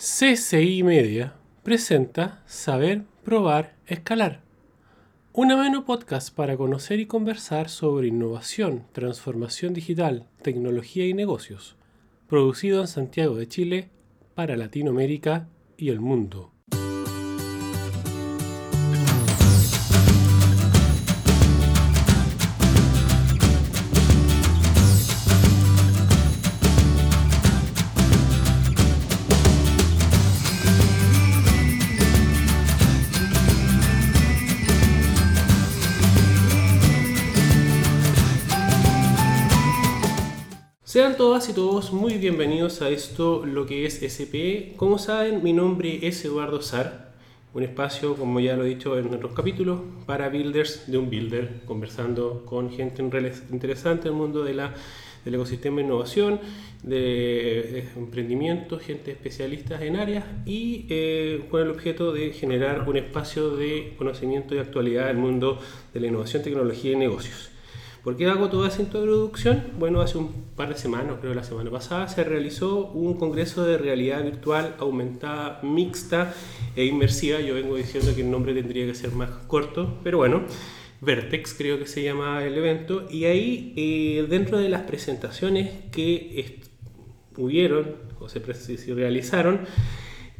CCI Media presenta Saber, Probar, Escalar. Un ameno podcast para conocer y conversar sobre innovación, transformación digital, tecnología y negocios. Producido en Santiago de Chile para Latinoamérica y el mundo. Todas y todos muy bienvenidos a esto, lo que es SP. Como saben, mi nombre es Eduardo Sar, un espacio, como ya lo he dicho en otros capítulos, para builders de un builder, conversando con gente interesante en el mundo de la, del ecosistema de innovación, de, emprendimiento, gente especialista en áreas y eh, con el objeto de generar un espacio de conocimiento y actualidad del mundo de la innovación, tecnología y negocios. ¿Por qué hago toda esa introducción? Bueno, hace un par de semanas, creo la semana pasada, se realizó un congreso de realidad virtual aumentada, mixta e inmersiva. Yo vengo diciendo que el nombre tendría que ser más corto, pero bueno, Vertex creo que se llama el evento. Y ahí, eh, dentro de las presentaciones que hubieron o se realizaron,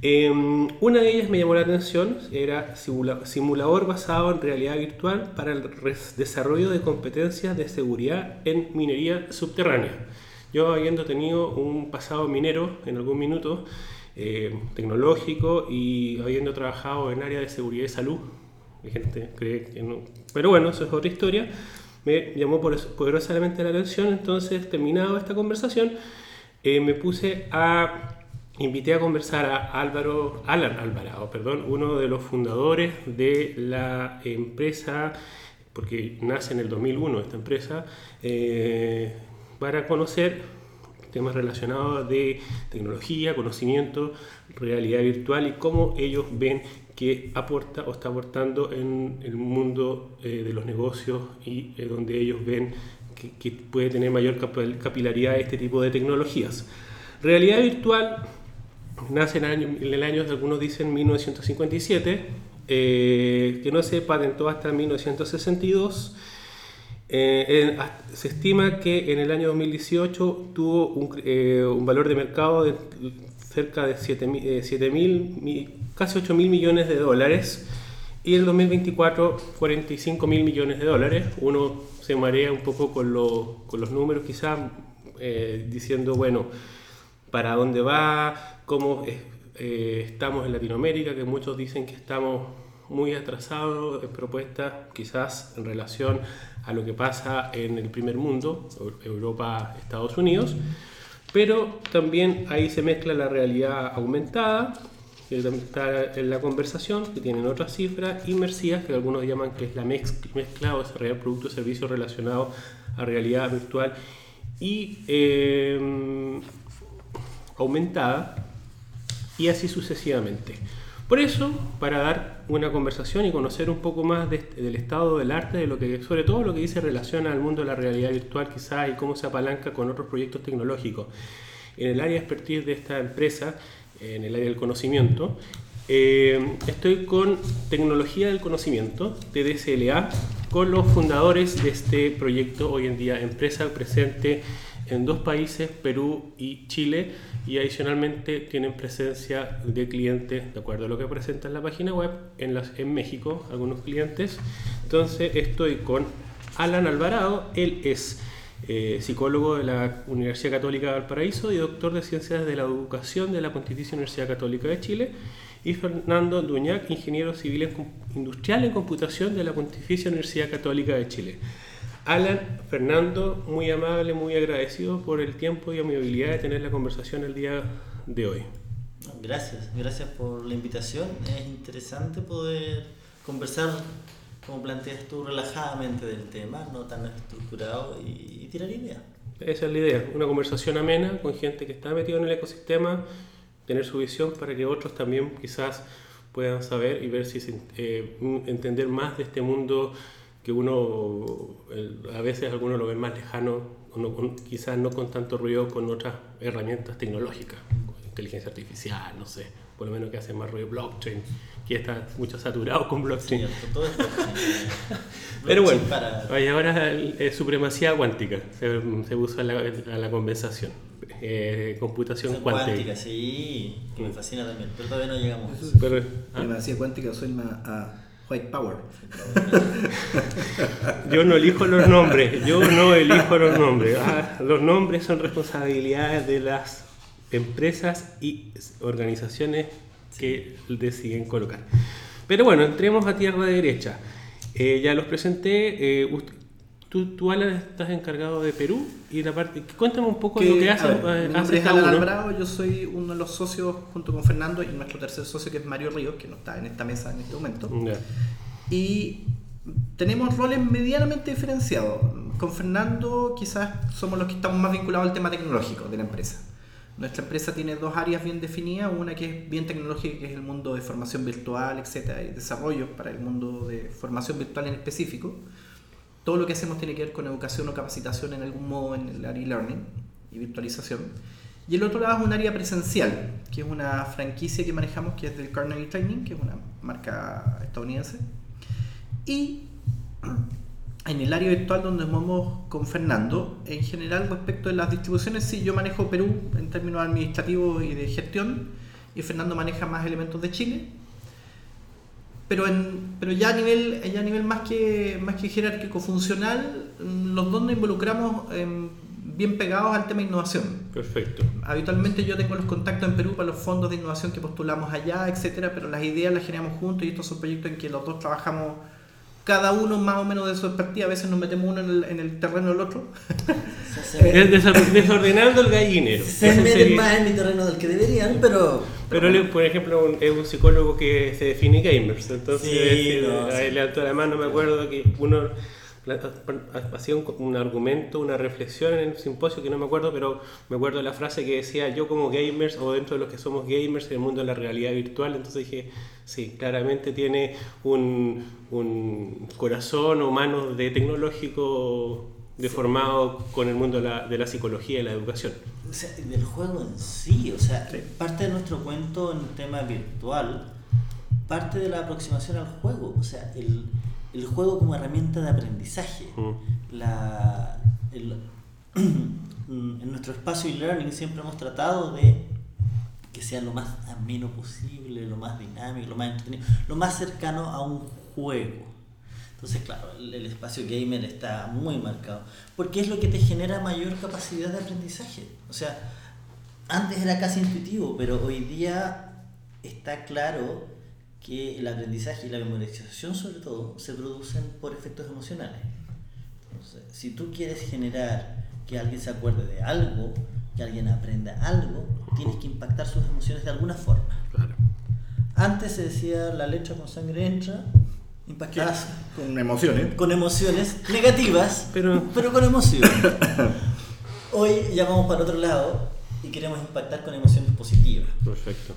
Em, una de ellas me llamó la atención, era simulador basado en realidad virtual para el desarrollo de competencias de seguridad en minería subterránea. Yo habiendo tenido un pasado minero en algún minuto, eh, tecnológico y habiendo trabajado en área de seguridad y salud, mi gente cree que no, pero bueno, eso es otra historia, me llamó poderosamente la atención, entonces terminado esta conversación, eh, me puse a invité a conversar a Álvaro, Alan Alvarado, perdón, uno de los fundadores de la empresa, porque nace en el 2001 esta empresa, eh, para conocer temas relacionados de tecnología, conocimiento, realidad virtual y cómo ellos ven que aporta o está aportando en el mundo eh, de los negocios y eh, donde ellos ven que, que puede tener mayor capilaridad este tipo de tecnologías. Realidad virtual nace en el año, algunos dicen 1957, eh, que no se patentó hasta 1962. Eh, se estima que en el año 2018 tuvo un, eh, un valor de mercado de cerca de 7, mil, casi 8 mil millones de dólares y en el 2024 45 mil millones de dólares. Uno se marea un poco con, lo, con los números quizás diciendo, bueno, para dónde va, cómo eh, estamos en Latinoamérica, que muchos dicen que estamos muy atrasados en propuestas, quizás en relación a lo que pasa en el primer mundo, Europa, Estados Unidos, pero también ahí se mezcla la realidad aumentada, que también está en la conversación, que tienen otras cifras inmersivas, que algunos llaman que es la mezcla o desarrollar productos y servicios relacionados a realidad virtual y eh, aumentada, y así sucesivamente. Por eso, para dar una conversación y conocer un poco más este, del estado del arte, de lo que, sobre todo lo que dice relaciona al mundo de la realidad virtual quizá y cómo se apalanca con otros proyectos tecnológicos. En el área de expertise de esta empresa, en el área del conocimiento, eh, estoy con Tecnología del Conocimiento, TDCLA, con los fundadores de este proyecto hoy en día, empresa presente en dos países, Perú y Chile, y adicionalmente tienen presencia de clientes, de acuerdo a lo que presenta en la página web, en, las, en México, algunos clientes. Entonces estoy con Alan Alvarado, él es eh, psicólogo de la Universidad Católica de Valparaíso y doctor de Ciencias de la Educación de la Pontificia Universidad Católica de Chile, y Fernando Duñac, ingeniero civil industrial en computación de la Pontificia Universidad Católica de Chile. Alan, Fernando, muy amable, muy agradecido por el tiempo y amabilidad de tener la conversación el día de hoy. Gracias, gracias por la invitación. Es interesante poder conversar, como planteas tú, relajadamente del tema, no tan estructurado y, tirar ideas. Esa es la idea, una conversación amena con gente que está metida en el ecosistema, tener su visión para que otros también quizás puedan saber y ver si eh, entender más de este mundo que uno, a veces algunos lo ven más lejano, quizás no con tanto ruido con otras herramientas tecnológicas, inteligencia artificial, no sé, por lo menos que hace más ruido blockchain, que está mucho saturado con blockchain. Cierto, todo es blockchain. Pero bueno, para- oye, ahora es supremacía cuántica, se, se usa a la, a la conversación. Eh, computación Son cuántica. cuántica, sí, que me fascina también, pero todavía no llegamos. a eso. Pero, ah, Supremacía cuántica suena a White Power. yo no elijo los nombres, yo no elijo los nombres. Ah, los nombres son responsabilidades de las empresas y organizaciones que deciden colocar. Pero bueno, entremos a tierra derecha. Eh, ya los presenté. eh, tú, tú, Alan, estás encargado de Perú y la parte. Cuéntame un poco lo que a hace, ver, eh, mi hace nombre es Alan. Alvarado, yo soy uno de los socios junto con Fernando y nuestro tercer socio que es Mario Ríos, que no está en esta mesa en este momento. Ya. Y tenemos roles medianamente diferenciados. Con Fernando quizás somos los que estamos más vinculados al tema tecnológico de la empresa. Nuestra empresa tiene dos áreas bien definidas, una que es bien tecnológica, que es el mundo de formación virtual, etcétera, y desarrollo para el mundo de formación virtual en específico. Todo lo que hacemos tiene que ver con educación o capacitación en algún modo en el área e-learning y virtualización. Y el otro lado es un área presencial, que es una franquicia que manejamos, que es del Carnegie Training, que es una marca estadounidense. Y en el área virtual donde movemos con Fernando, en general respecto de las distribuciones, sí, yo manejo Perú en términos administrativos y de gestión, y Fernando maneja más elementos de Chile. Pero, en, pero ya a nivel, ya a nivel más, que, más que jerárquico funcional, mm, los dos nos involucramos em, bien pegados al tema de innovación. Perfecto. Habitualmente yo tengo los contactos en Perú para los fondos de innovación que postulamos allá, etcétera, pero las ideas las generamos juntos y estos son proyectos en que los dos trabajamos cada uno más o menos de su expertise, a veces nos metemos uno en el, en el terreno del otro. Se- desordenando el gallinero. Se meten más en mi terreno del que deberían, pero. Pero él, por ejemplo, un- es un psicólogo que se define gamers, entonces Sí, no, sí. él le alto la mano, me acuerdo que uno hacía un, un argumento, una reflexión en el simposio que no me acuerdo, pero me acuerdo la frase que decía yo como gamers o dentro de los que somos gamers en el mundo de la realidad virtual, entonces dije, sí, claramente tiene un, un corazón o manos de tecnológico deformado con el mundo de la, de la psicología y la educación. O sea, del juego en sí, o sea, Sí. parte de nuestro cuento en tema virtual, parte de la aproximación al juego, o sea, el, el juego como herramienta de aprendizaje. Mm. La, el- en nuestro espacio e-learning siempre hemos tratado de que sea lo más ameno posible, lo más dinámico, lo más entretenido, lo más cercano a un juego. Entonces, claro, el, el espacio gamer está muy marcado, porque es lo que te genera mayor capacidad de aprendizaje. O sea, antes era casi intuitivo, pero hoy día está claro que el aprendizaje y la memorización sobre todo se producen por efectos emocionales. Entonces, si tú quieres generar que alguien se acuerde de algo, que alguien aprenda algo, tienes que impactar sus emociones de alguna forma. Claro. Antes se decía la letra con sangre entra, impactadas Con emociones. con emociones negativas, Pero- pero con emociones. Hoy ya vamos para otro lado y queremos impactar con emociones positivas. Perfecto.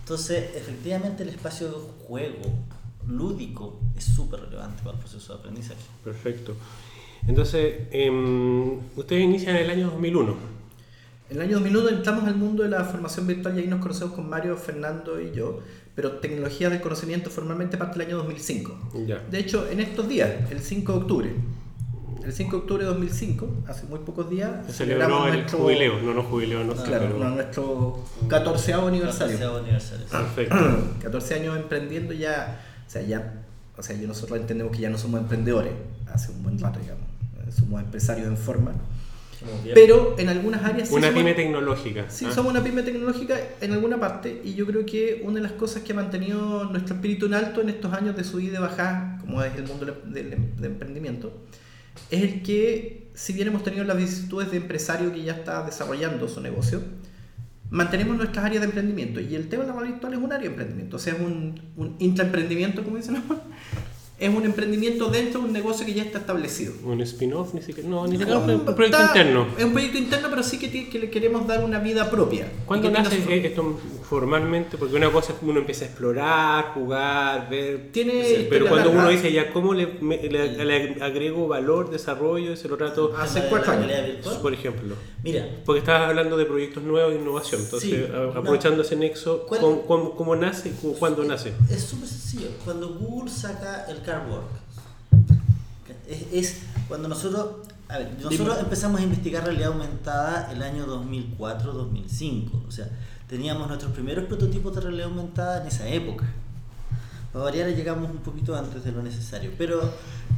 Entonces, efectivamente, el espacio de juego lúdico es súper relevante para el proceso de aprendizaje. Perfecto. Entonces, em, ustedes inician en el año 2001. En el año 2001 entramos al mundo de la formación virtual y ahí nos conocemos con Mario, Fernando y yo, pero tecnologías del conocimiento formalmente parte del año 2005. Ya. De hecho, en estos días, el 5 de octubre, el 5 de octubre de 2005, hace muy pocos días, Se celebró el nuestro- jubileo, no, no jubileo, no sé, Claro, pero- no, nuestro 14 aniversario. 14º aniversario. sí. Perfecto. 14 años emprendiendo ya, o sea, ya, o sea, yo nosotros entendemos que ya no somos emprendedores, hace un buen rato, digamos, somos empresarios en forma. Pero en algunas áreas sí Una somos- pyme tecnológica. Sí, ¿ah? somos una pyme tecnológica en alguna parte y yo creo que una de las cosas que ha mantenido nuestro espíritu en alto en estos años de subida y de bajada, como es el mundo del, del emprendimiento, es el que, si bien hemos tenido las vicisitudes de empresario que ya está desarrollando su negocio, mantenemos nuestras áreas de emprendimiento y el tema de la virtual es un área de emprendimiento, o sea, es un, un intraemprendimiento, como dicen, es un emprendimiento dentro de un negocio que ya está establecido. Un spin-off, ni siquiera. No, ni No, siquiera un proyecto está- interno. Es un proyecto interno, pero sí que, tiene- que le queremos dar una vida propia. ¿Cuándo Y nace su- eh, esto? formalmente, porque una cosa es que uno empieza a explorar, jugar, ver, Tiene pero cuando larga. uno dice ya cómo le, me- le- le agrego valor, desarrollo, se lo trato, Hace La- cuatro la años. por ejemplo. Mira, Porque estabas hablando de proyectos nuevos e innovación, entonces Sí, a- no. aprovechando ese nexo, ¿Cuál- ¿cómo, cómo- cómo nace y cómo- cuándo nace? Es súper sencillo. Cuando Google saca el Cardwork, es, es cuando nosotros, a ver, nosotros empezamos a investigar realidad aumentada el año 2004-2005. O sea, teníamos nuestros primeros prototipos de realidad aumentada en esa época. Para variar, llegamos un poquito antes de lo necesario. Pero.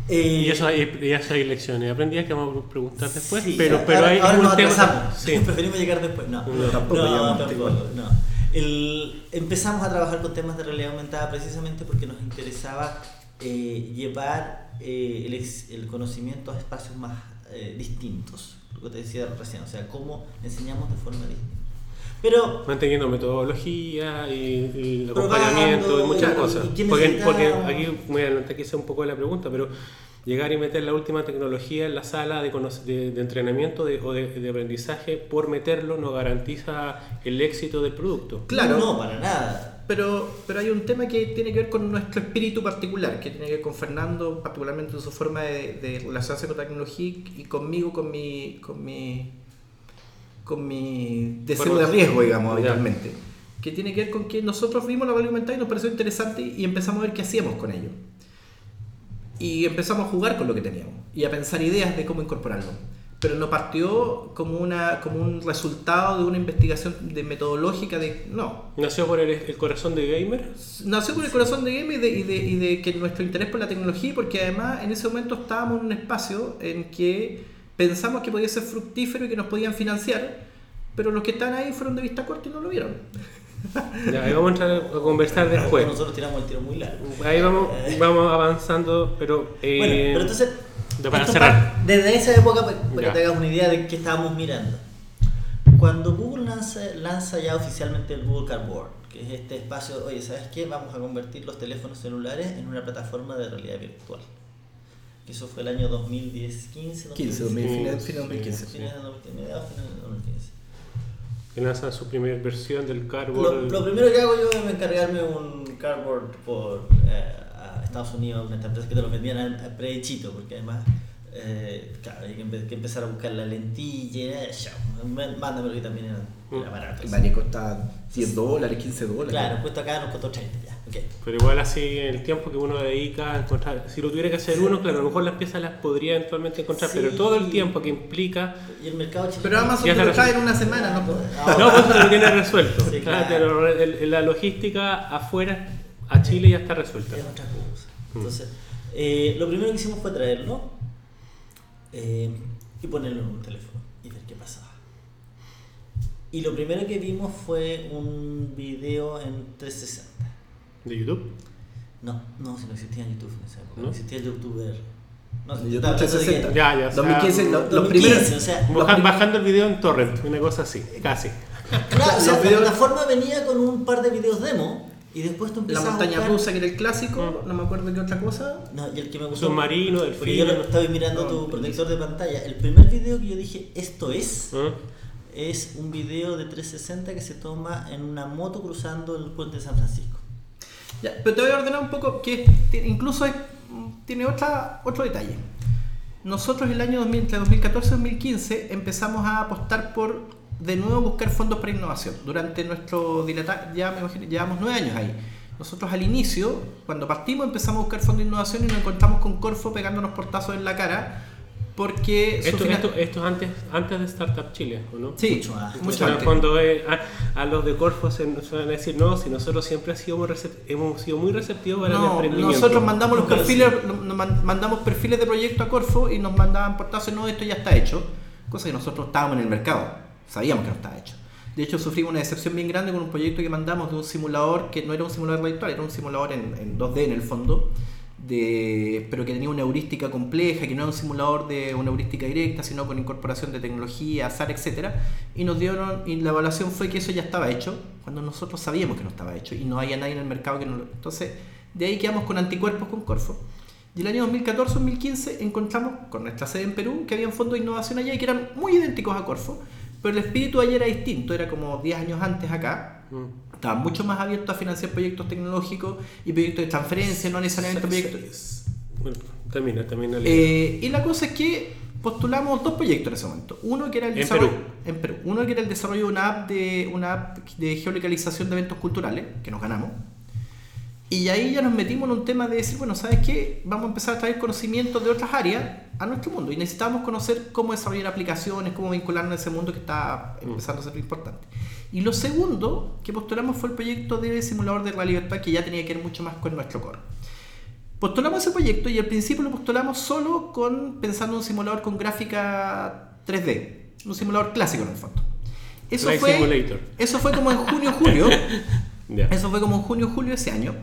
eh, Y eso hay, y eso hay lecciones aprendidas que vamos a preguntar después, Sí, pero, pero ahora, hay ahora nos tema. Sí. Preferimos llegar después. No, No, tampoco no, tampoco, no. El- empezamos a trabajar con temas de realidad aumentada precisamente porque nos interesaba eh, llevar eh, el, ex- el conocimiento a espacios más eh, distintos. Lo que te decía recién, o sea, cómo enseñamos de forma distinta. Pero Manteniendo metodología y, y el acompañamiento y muchas cosas. y Porque, porque aquí voy a adelantar quizá un poco la pregunta, pero llegar y meter la última tecnología en la sala de, de, de entrenamiento de- o de, de aprendizaje por meterlo no garantiza el éxito del producto. Claro. no, para nada. Pero, pero hay un tema que tiene que ver con nuestro espíritu particular, que tiene que ver con Fernando, particularmente en su forma de, de relacionarse con tecnología y conmigo, con mi, con mi, con mi deseo Bueno, de riesgo, digamos, habitualmente. Que tiene que ver con que nosotros vimos la valía aumentada y nos pareció interesante y empezamos a ver qué hacíamos con ello. Y empezamos a jugar con lo que teníamos y a pensar ideas de cómo incorporarlo. Pero no partió como, una, como un resultado de una investigación de metodológica de... No, Nació por el, el corazón de gamer. nació por el corazón de Game y de, y, de, y de que nuestro interés por la tecnología, porque además en ese momento estábamos en un espacio en que pensamos que podía ser fructífero y que nos podían financiar, pero los que están ahí fueron de vista corta y no lo vieron. Ya, ahí vamos a entrar a conversar después. Nosotros tiramos el tiro muy largo. Ahí vamos, vamos avanzando, pero... eh, Bueno, pero entonces. de- para cerrar. pa- Desde esa época, pa- para, Ya. que te hagas una idea de qué estábamos mirando. Cuando Google lanza, lanza ya oficialmente el Google Cardboard, que es este espacio, oye, ¿sabes qué? Vamos a convertir los teléfonos celulares en una plataforma de realidad virtual. Que eso fue el año 2010, 15, 15, 2000, fines, fines de 2015. Fines de 2015, mediados, fines de 2015. Que lanzan su primera versión del Lo, Cardboard. lo primero que hago yo es encargarme un cardboard por eh, a Estados Unidos, una empresa que te lo vendían a, a prehechito, porque además, eh, claro, hay que, empe- que empezar a buscar la lentilla, eh, ya, má- mándamelo que también era, era Mm. barato. El Vale costa 10 dólares, 15 dólares. Claro, cuesta acá, nos costó 30 ya, Pero igual así el tiempo que uno dedica a encontrar, si lo tuviera que hacer uno, claro, a lo mejor las piezas las podría eventualmente encontrar, Sí. pero todo el tiempo que implica, Y el mercado chileno... Pero Amazon Ya te está lo trae en una semana, ¿no? Ah, no, pues lo tiene resuelto. Sí, Claro, claro. pero el- el- la logística afuera, a Chile ya está resuelta. es otra cosa. Mm. Entonces, eh, lo primero que hicimos fue traerlo eh, y ponerlo en un teléfono y ver qué pasaba. Y lo primero que vimos fue un video en 360. ¿De YouTube? No, no, si no existía YouTube en esa época, no, ¿No? existía el YouTuber. No, YouTube que- 360. Ya, ya. o sea, 2015, lo- los 2015, primeros. o sea, baja- los bajando el video en torrent, una cosa así, casi. claro, o sea, los la videos- plataforma venía con un par de videos demo y después tú La montaña buscar- rusa, que era el clásico, Mm. no me acuerdo qué otra cosa. No, y el que me gustó. Submarino, Porque delfín. yo lo estaba mirando No, tu no, protector de pantalla. El primer video que yo dije, esto es, ¿Ah? es un video de 360 que se toma en una moto cruzando el puente de San Francisco. Ya, pero te voy a ordenar un poco que incluso tiene otra, otro detalle. Nosotros el año 2000, entre 2014 y 2015 empezamos a apostar por de nuevo buscar fondos para innovación. Durante nuestro dilata ya me imagino, llevamos nueve años ahí. Nosotros al inicio, cuando partimos, empezamos a buscar fondos de innovación y nos encontramos con Corfo pegándonos portazos en la cara porque Esto, esto, esto es antes, antes de Startup Chile, ¿o no? Sí, Mucho antes. mucho cuando eh, a, a los de Corfo se nos van a decir, no, si nosotros siempre ha sido muy recep- hemos sido muy receptivos para el No, emprendimiento. nosotros mandamos los perfiles, mandamos perfiles de proyecto a Corfo y nos mandaban portazos, no, esto ya está hecho, cosa que nosotros estábamos en el mercado, sabíamos que no estaba hecho. De hecho, sufrimos una decepción bien grande con un proyecto que mandamos de un simulador que no era un simulador virtual, era un simulador en, en 2D en el fondo, de, pero que tenía una heurística compleja, que no era un simulador de una heurística directa, sino con incorporación de tecnología, azar, etcétera Y nos dieron, y la evaluación fue que eso ya estaba hecho, cuando nosotros sabíamos que no estaba hecho, y no había nadie en el mercado que no lo... Entonces, de ahí quedamos con anticuerpos con Corfo. Y el año 2014-2015 encontramos con nuestra sede en Perú que habían fondos de innovación allá y que eran muy idénticos a Corfo, pero el espíritu allá era distinto, era como 10 años antes acá, Mm. Estaban mucho más abiertos a financiar proyectos tecnológicos y proyectos de transferencia, no necesariamente proyectos... Bueno, termina, termina. Eh, y la cosa es que postulamos dos proyectos en ese momento. Uno que era el En desarrollo, Perú. en Perú. Uno que era el desarrollo de una app de una app de geolocalización de eventos culturales, que nos ganamos. Y ahí ya nos metimos en un tema de decir, bueno, ¿sabes qué? Vamos a empezar a traer conocimientos de otras áreas a nuestro mundo. Y necesitamos conocer cómo desarrollar aplicaciones, cómo vincularnos a ese mundo que está empezando a ser importante. Y lo segundo que postulamos fue el proyecto de simulador de realidad virtual que ya tenía que ver mucho más con nuestro core. Postulamos ese proyecto y al principio lo postulamos solo con pensando en un simulador con gráfica 3D, un simulador clásico en el fondo. Eso fue, Simulator. eso fue como en junio julio. Eso fue como en junio julio de ese año.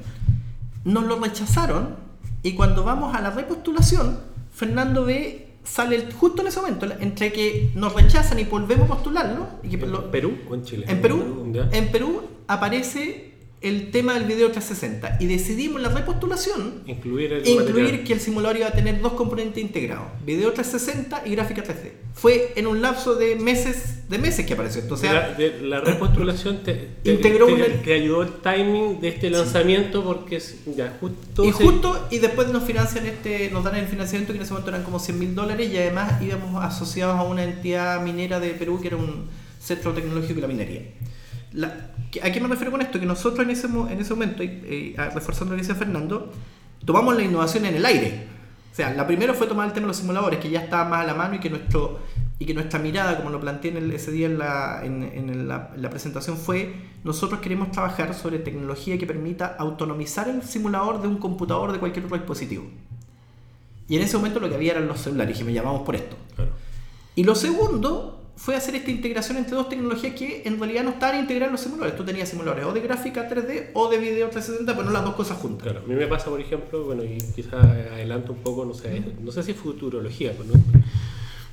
Nos lo rechazaron y cuando vamos a la repostulación, Fernando ve sale justo en ese momento entre que nos rechazan y volvemos a postularlo y que ¿En lo- Perú o en Chile? en Perú, en Perú aparece el tema del video 360 y decidimos la repostulación Incluir el incluir que el simulador iba a tener dos componentes integrados, video 360 y gráfica 3D. Fue en un lapso de meses, de meses que apareció. Entonces, la, de la repostulación te, te- Integró te- una- te ayudó el timing de este lanzamiento porque ya justo y se- justo y después nos financian este, nos dan el financiamiento que en ese momento eran como 100 mil dólares y además íbamos asociados a una entidad minera de Perú que era un centro tecnológico de la minería. La- ¿A qué me refiero con esto? Que nosotros en ese, en ese momento, eh, reforzando lo que dice Fernando, tomamos la innovación en el aire. O sea, la primera fue tomar el tema de los simuladores, que ya estaba más a la mano y que, nuestro, y que nuestra mirada, como lo planteé en el- ese día en la, en, en la, en la presentación, fue nosotros queremos trabajar sobre tecnología que permita autonomizar el simulador de un computador de cualquier otro dispositivo. Y en ese momento lo que había eran los celulares y me llamamos por esto. Claro. Y lo segundo fue hacer esta integración entre dos tecnologías que en realidad no estaban integradas en los simuladores. Tú tenías simuladores o de gráfica 3D o de video 360, pero no las dos cosas juntas. Claro, a mí me pasa, por ejemplo, bueno, y quizás adelanto un poco, no sé, no sé si futurología, pues, ¿no?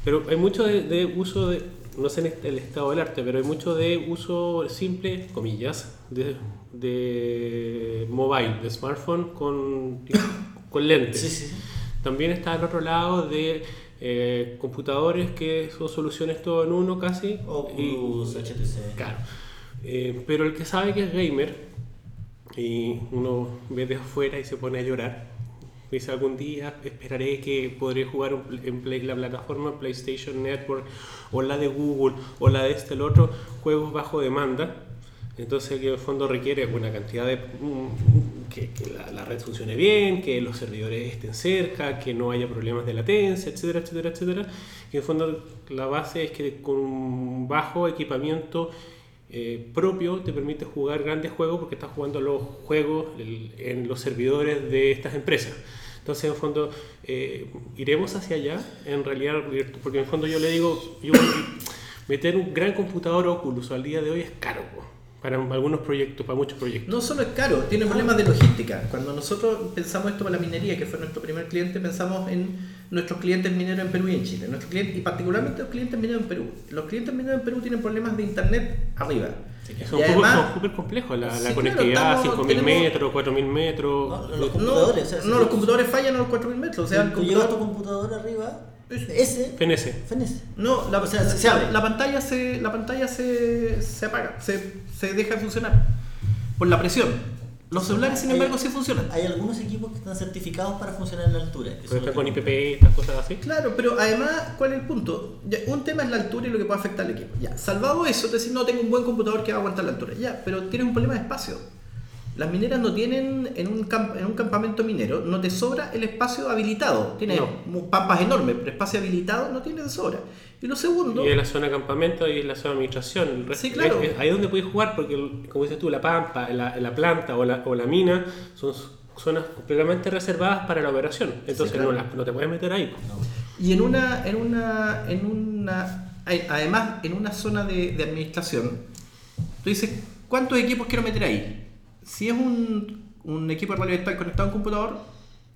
pero hay mucho de, de uso de, no sé en el estado del arte, pero hay mucho de uso simple, comillas, de, de mobile, de smartphone con, con lentes. Sí, sí. También está al otro lado de eh, computadores que son soluciones todo en uno casi. Oculus, y- HTC. Claro. Eh, pero el que sabe que es gamer y uno ve de afuera y se pone a llorar, dice algún día esperaré que podré jugar en Play- la plataforma PlayStation Network o la de Google o la de este el otro, juegos bajo demanda. Entonces que en el fondo requiere una cantidad de... mm, que, que la, la red funcione bien, que los servidores estén cerca, que no haya problemas de latencia, etcétera, etcétera, etcétera. Y en el fondo la base es que con un bajo equipamiento eh, propio te permite jugar grandes juegos porque estás jugando los juegos en los servidores de estas empresas. Entonces, en el fondo, eh, iremos hacia allá, en realidad, porque en el fondo yo le digo, yo, meter un gran computador Oculus al día de hoy es caro, para algunos proyectos, para muchos proyectos. No solo es caro, tiene problemas de logística. Cuando nosotros pensamos esto para la minería, que fue nuestro primer cliente, pensamos en nuestros clientes mineros en Perú y en Chile. Nuestros clientes, y particularmente los clientes mineros en Perú. Los clientes mineros en Perú tienen problemas de internet arriba. Súper además- son súper complejos, la, la Sí, claro, conectividad, estamos- 5.000 tenemos- metros, 4.000 metros. No, los No, computadores, o sea, no, los computadores fallan a los 4000 metros. O sea, el tu computador arriba, Ese. ese, FNS. fenece. no, la, O sea, se abre. la pantalla se, la pantalla se, se apaga, se, se deja de funcionar por la presión. Los celulares, sin Hay- embargo, sí funcionan. Hay algunos equipos que están certificados para funcionar en la altura. que Pero está con IPP, estas cosas así. Claro, pero además, ¿cuál es el punto? Ya, un tema es la altura y lo que puede afectar al equipo. Ya, salvado eso, te decís, no, tengo un buen computador que va a aguantar la altura. Ya, pero tienes un problema de espacio. Las mineras no tienen, en un, camp- en un campamento minero, no te sobra el espacio habilitado. Tienes No. pampas enormes, pero espacio habilitado no tienes de sobra. Y lo segundo, Y es la zona de campamento y es la zona de administración. El resto- Sí, claro. es- es ahí es donde puedes jugar, porque, como dices tú, la pampa, la, la planta o la, o la mina son zonas completamente reservadas para la operación. Entonces claro. no, las- no te puedes meter ahí. Y en una, en una, en una, además en una zona de, de administración, tú dices, ¿cuántos equipos quiero meter ahí? Si es un, un equipo de realidad virtual conectado a un computador,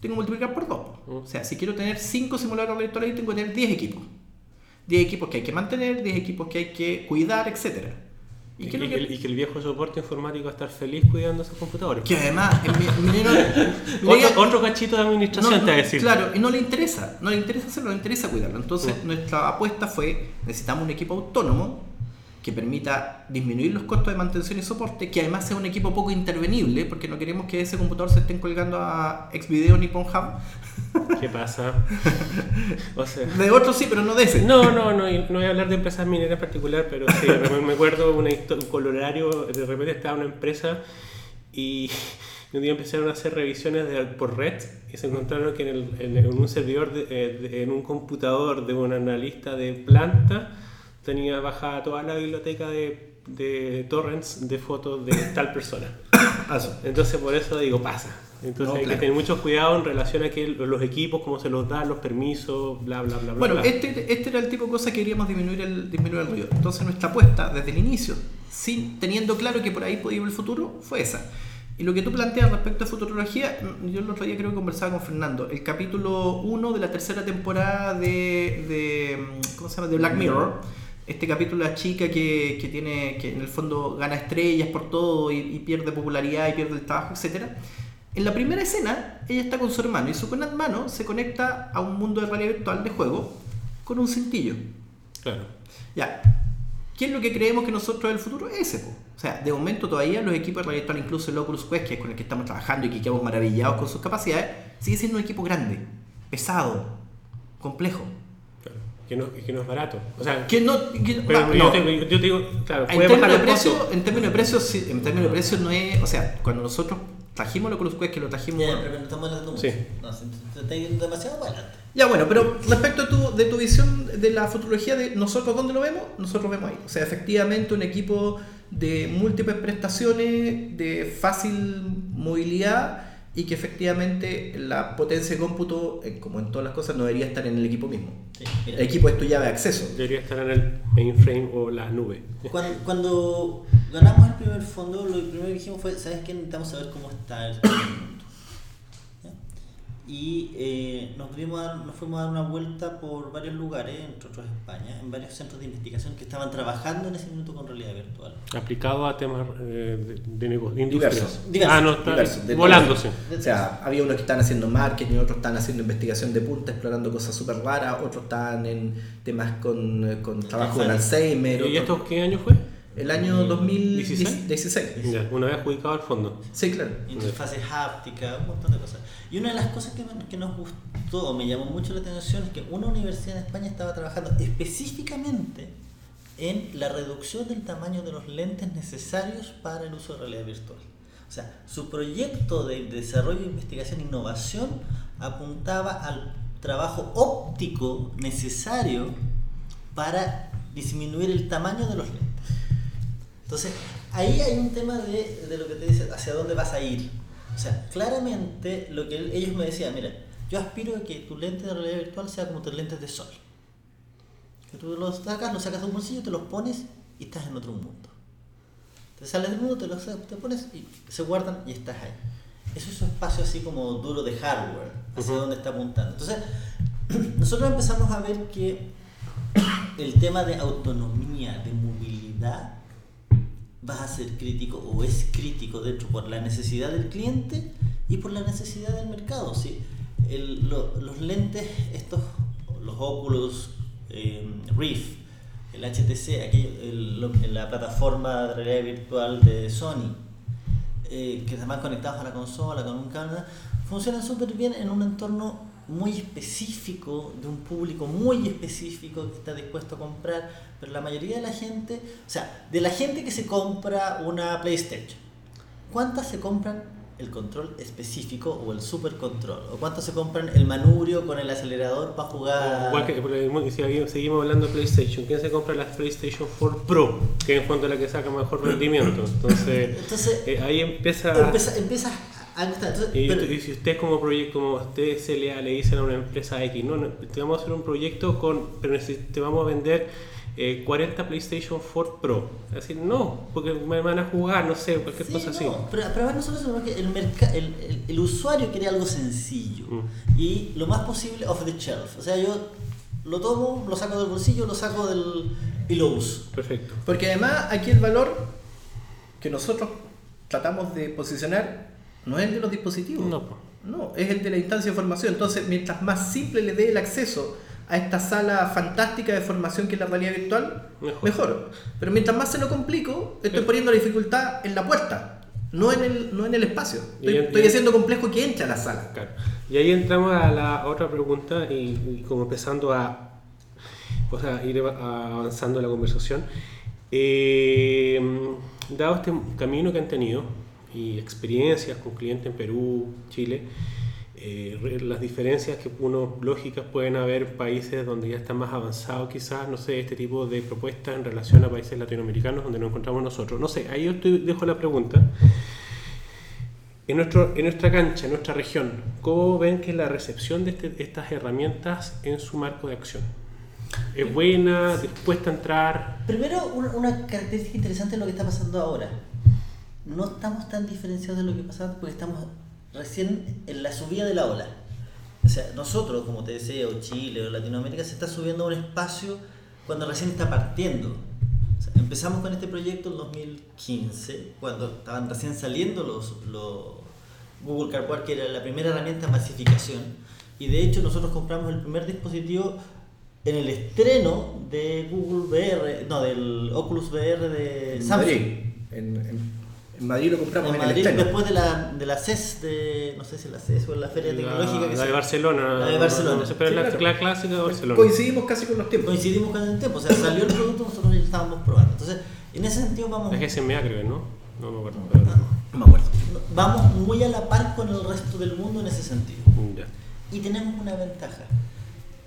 tengo que multiplicar por dos. O sea, si quiero tener 5 simuladores de realidad virtual tengo que tener 10 equipos. 10 equipos que hay que mantener, 10 equipos que hay que cuidar, etc. Y, ¿Y que, y el viejo soporte informático va a estar feliz cuidando esos computadores. que además, mi- minero, Otro, otro cachito de administración No, te va a decir. Claro, y no le interesa, no le interesa hacerlo, no le interesa cuidarlo. Entonces, Mm. nuestra apuesta fue: necesitamos un equipo autónomo que permita disminuir los costos de mantención y soporte, que además sea un equipo poco intervenible, porque no queremos que ese computador se estén colgando a Xvideo ni Pornhub. ¿Qué pasa? O sea, De otros sí, pero no de ese. no, no, no, no voy a hablar de empresas mineras en particular, pero sí, me acuerdo una un colorario, de repente estaba una empresa y un día empezaron a hacer revisiones de- por red y se encontraron que en, el- en- un servidor, de- eh, de- en un computador de un analista de planta, tenía bajada toda la biblioteca de, de torrents de fotos de tal persona. Entonces por eso digo, pasa. Entonces No, hay claro. que tener mucho cuidado en relación a que los equipos, cómo se los dan, los permisos, bla, bla, bla, bla. Bueno, bla. este, este era el tipo de cosa que queríamos disminuir el, disminuir el ruido. Entonces nuestra apuesta desde el inicio, sin, teniendo claro que por ahí podía ir el futuro, fue esa. Y lo que tú planteas respecto a futurología, mm, yo el otro día creo que conversaba con Fernando. El capítulo 1 de la tercera temporada de, de, mm, ¿cómo se llama? de Black Mirror. Este capítulo de la chica que, que tiene que en el fondo gana estrellas por todo y, y pierde popularidad y pierde el trabajo, etcétera. En la primera escena, ella está con su hermano y su hermano se conecta a un mundo de realidad virtual de juego con un cintillo. Claro. Ya, ¿qué es lo que creemos que nosotros es el futuro? Ese, po. O sea, de momento todavía los equipos de realidad virtual, incluso el Oculus Quest, que es con el que estamos trabajando y que quedamos maravillados con sus capacidades, sigue siendo un equipo grande, pesado, complejo. Que no, que no es barato. O sea, Que no, que- pero va, yo, no. yo digo, claro, En términos, de precio, en términos de precio, sí, en términos de precio no es, o sea, cuando nosotros trajimos Oculus Quest, que lo trajimos Ya, pero no estamos hablando mucho. Sí. No, te, te está yendo demasiado para adelante. Ya bueno, pero respecto a tu, de tu visión de la futurología de nosotros, ¿dónde lo vemos? Nosotros vemos ahí. O sea, efectivamente un equipo de múltiples prestaciones, de fácil movilidad y que efectivamente la potencia de cómputo, eh, como en todas las cosas, no debería estar en el equipo mismo. Sí. El equipo es tu llave de acceso. Debería estar en el mainframe o la nube. Cuando, cuando ganamos el primer fondo, lo primero que dijimos fue, ¿sabes qué? Necesitamos saber cómo está el. Y eh, nos, fuimos a dar, nos fuimos a dar una vuelta por varios lugares, entre otros España, en varios centros de investigación que estaban trabajando en ese minuto con realidad virtual. Aplicado a temas eh, de, de negocio, de industrias. Diversos. Diversos. Ah, no, está Diversos, de volándose. O sea, había unos que estaban haciendo marketing, otros estaban haciendo investigación de punta, explorando cosas súper raras, otros estaban en temas con, eh, con trabajo en Alzheimer. ¿Y otros- esto qué año fue? El año 2016. 16? Ya, una vez adjudicado al fondo. Sí, claro. interfaces hápticas, un montón de cosas. Y una de las cosas que, me- que nos gustó, me llamó mucho la atención, es que una universidad en España estaba trabajando específicamente en la reducción del tamaño de los lentes necesarios para el uso de realidad virtual. O sea, su proyecto de desarrollo, investigación e innovación apuntaba al trabajo óptico necesario para disminuir el tamaño de los lentes. Entonces, ahí hay un tema de, de lo que te dice, hacia dónde vas a ir. O sea, claramente lo que ellos me decían, mira, yo aspiro a que tu lente de realidad virtual sea como tus lentes de sol. Que tú los sacas, los sacas de un bolsillo, te los pones y estás en otro mundo. Te sales del mundo, te los te pones y se guardan y estás ahí. Eso es un espacio así como duro de hardware, hacia Ujú. donde está apuntando. Entonces, nosotros empezamos a ver que el tema de autonomía, de movilidad, va a ser crítico o es crítico dentro por la necesidad del cliente y por la necesidad del mercado. ¿sí? Los lentes, estos, los Oculus eh, Rift, el HTC, aquello, el- la plataforma de realidad virtual de Sony, eh, que están conectados a la consola con un cable, funcionan súper bien en un entorno muy específico, de un público muy específico que está dispuesto a comprar, pero la mayoría de la gente, o sea, de la gente que se compra una PlayStation, ¿cuántas se compran el control específico o el super control? ¿O cuántos se compran el manubrio con el acelerador para jugar? Igual que si seguimos hablando de PlayStation, ¿quién se compra la PlayStation 4 Pro? Que es en fondo la que saca mejor rendimiento. Entonces, Entonces, eh, ahí empieza. empieza, empieza Entonces, Y, pero- y si usted como proyecto, como usted CLA le dicen a una empresa X, no, no, te vamos a hacer un proyecto con, pero te vamos a vender eh, 40 PlayStation 4 Pro. Así, no, porque me van a jugar, no sé, cualquier Sí, cosa así. no, Pero, pero además nosotros sabemos que el, el, el, el usuario quiere algo sencillo Mm. y lo más posible off the shelf. O sea, yo lo tomo, lo saco del bolsillo, lo saco del y lo uso. Perfecto. Porque además aquí el valor que nosotros tratamos de posicionar no es el de los dispositivos. No. No, es el de la instancia de formación. Entonces, mientras más simple le dé el acceso a esta sala fantástica de formación que es la realidad virtual, Mejor. mejor. Pero mientras más se lo complico, estoy Claro. poniendo la dificultad en la puerta, no en el, no en el espacio. Estoy, haciendo complejo que entre a la sala. Claro. Y ahí entramos a la otra pregunta y, y como empezando a, o sea, ir avanzando la conversación. Eh, dado este camino que han tenido y experiencias con clientes en Perú, Chile, eh, las diferencias que uno lógicas pueden haber en países donde ya está más avanzado quizás, no sé, este tipo de propuestas en relación a países latinoamericanos donde nos encontramos nosotros. No sé, ahí yo estoy, dejo la pregunta. En, nuestro, en nuestra cancha, en nuestra región, ¿cómo ven que es la recepción de este- estas herramientas en su marco de acción? ¿Es buena? ¿Dispuesta a entrar? Primero, una, característica interesante de lo que está pasando ahora. No estamos tan diferenciados de lo que pasaba porque estamos recién en la subida de la ola. O sea, nosotros, como te decía, o Chile o Latinoamérica, se está subiendo a un espacio cuando recién está partiendo. O sea, empezamos con este proyecto en 2015, cuando estaban recién saliendo los, los Google Cardboard, que era la primera herramienta de masificación. Y de hecho, nosotros compramos el primer dispositivo en el estreno de Google VR, no, del Oculus VR de Samsung. Madrid. En, en- en Madrid lo compramos En en, Madrid, el estreno. después de la, de la CES, de, no sé si la CES o la Feria La, Tecnológica que la de se- Barcelona. La de Barcelona. No pero Sí, la, claro. la clásica de Barcelona. Coincidimos casi con los tiempos. coincidimos con el tiempo, o sea, salió el producto, nosotros ya estábamos probando. Entonces, en ese sentido vamos, Es GSMA creo, ¿no? No me acuerdo. No me acuerdo. vamos muy a la par con el resto del mundo en ese sentido. Ya. Y tenemos una ventaja.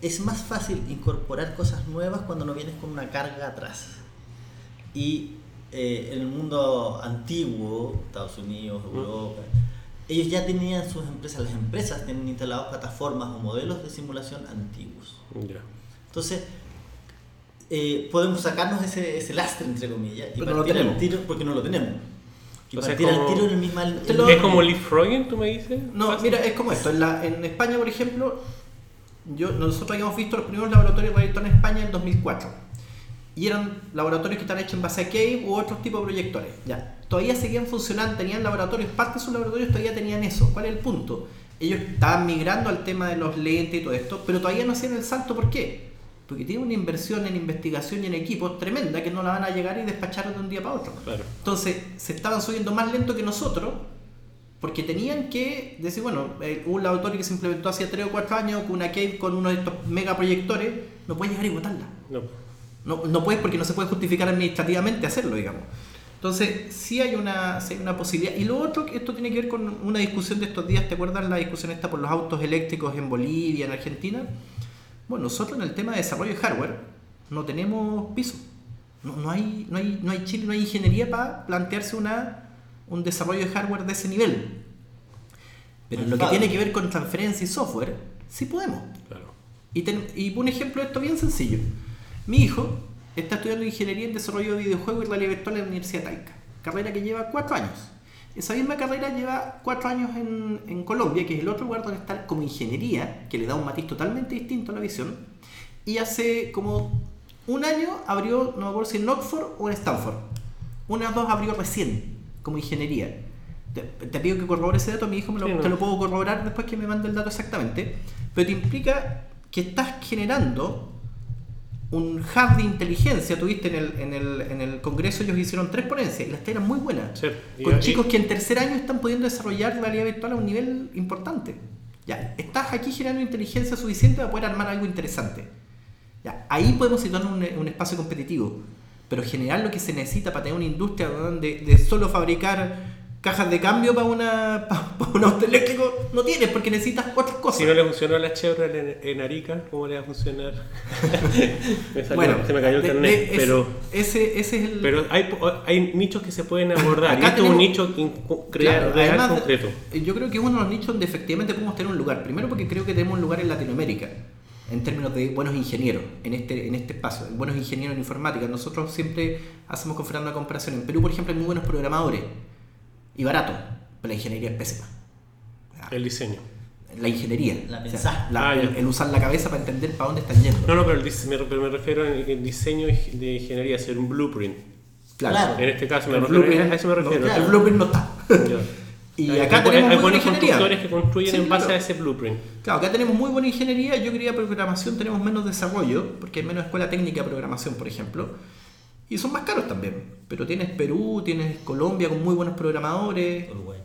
Es más fácil incorporar cosas nuevas cuando no vienes con una carga atrás. Y eh, en el mundo antiguo, Estados Unidos, Europa, ellos ya tenían sus empresas, las empresas tienen instalados plataformas o modelos de simulación antiguos. Ya. Entonces, eh, podemos sacarnos ese, ese lastre, entre comillas, y Pero no lo partir al tiro, porque no lo tenemos. Y O sea, partir al como- tiro en el mismo... ¿Es como Leaf Froggen, tú me dices? No, Fácil. mira, es como esto. En, la, en España, por ejemplo, yo, nosotros habíamos visto los primeros laboratorios de proyectores en España en 2004. Y eran laboratorios que están hechos en base a Cave u otros tipos de proyectores. Ya, todavía seguían funcionando, tenían laboratorios, parte de sus laboratorios todavía tenían eso. ¿Cuál es el punto? Ellos estaban migrando al tema de los lentes y todo esto, pero todavía no hacían el salto. ¿Por qué? Porque tienen una inversión en investigación y en equipos tremenda que no la van a llegar y despachar de un día para otro. Claro. Entonces, se estaban subiendo más lento que nosotros, porque tenían que decir, bueno, eh, un laboratorio que se implementó hace 3 o 4 años con una cave con uno de estos megaproyectores, no puedes llegar y botarla. No. No, no puedes porque no se puede justificar administrativamente hacerlo, digamos. Entonces, sí hay, una, sí hay una posibilidad. Y lo otro, que esto tiene que ver con una discusión de estos días, ¿te acuerdas la discusión esta por los autos eléctricos en Bolivia, en Argentina? Bueno, nosotros en el tema de desarrollo de hardware no tenemos piso. No, no hay, no, hay, no hay Chile, no hay ingeniería para plantearse una, un desarrollo de hardware de ese nivel. Pero en lo que tiene que ver con transferencia y software, sí podemos. Claro. Y, ten- y un ejemplo de esto bien sencillo. Mi hijo está estudiando ingeniería en desarrollo de videojuegos y realidad virtual en la Universidad de Talca. Carrera que lleva cuatro años. Esa misma carrera lleva cuatro años en, en Colombia, que es el otro lugar donde está como ingeniería, que le da un matiz totalmente distinto a la visión. Y hace como un año abrió, no me acuerdo si en Oxford o en Stanford. Una o dos abrió recién, como ingeniería. Te, te pido que corrobore ese dato, mi hijo me lo, Sí, no. te lo puedo corroborar después que me mande el dato exactamente. Pero te implica que estás generando un hub de inteligencia. Tuviste en el, en el, en el congreso, ellos hicieron tres ponencias y las tres eran muy buenas. Sí. Con chicos que en tercer año están pudiendo desarrollar realidad virtual a un nivel importante. Ya, estás aquí generando inteligencia suficiente para poder armar algo interesante. Ya, ahí podemos situarnos en un, un espacio competitivo. Pero generar lo que se necesita para tener una industria donde de solo fabricar cajas de cambio para una para un auto eléctrico no tienes porque necesitas otras cosas. Si no le funcionó a la Chevrolet en, en Arica, ¿cómo le va a funcionar? me salió- bueno, se me cayó el de- carnet, de- ese- pero, ese, ese es el pero hay, hay nichos que se pueden abordar. y Acá esto es un nicho in- crear, Claro, real además, concreto. eh, Yo creo que es uno de los nichos donde efectivamente podemos tener un lugar. Primero porque creo que tenemos un lugar en Latinoamérica, en términos de buenos ingenieros, en este, en este espacio, buenos ingenieros en informática. Nosotros siempre hacemos con Fernando una comparación. En Perú, por ejemplo, hay muy buenos programadores y baratos, pero la ingeniería es pésima. El diseño. La ingeniería. La o sea, la- Ah, el, el usar la cabeza para entender para dónde están yendo. No, no, pero, el me, pero me refiero al diseño de ingeniería, hacer un blueprint. Claro. En este caso me refiero, a eso me no, refiero. claro. El blueprint no está. Y Hay- acá hay- tenemos hay muy buena buenos ingeniería. constructores que construyen Sí, en base claro. a ese blueprint. Claro, acá tenemos muy buena ingeniería, yo quería programación, tenemos menos desarrollo, porque hay menos escuela técnica de programación, por ejemplo, y son más caros también. Pero tienes Perú, tienes Colombia con muy buenos programadores, Uruguay.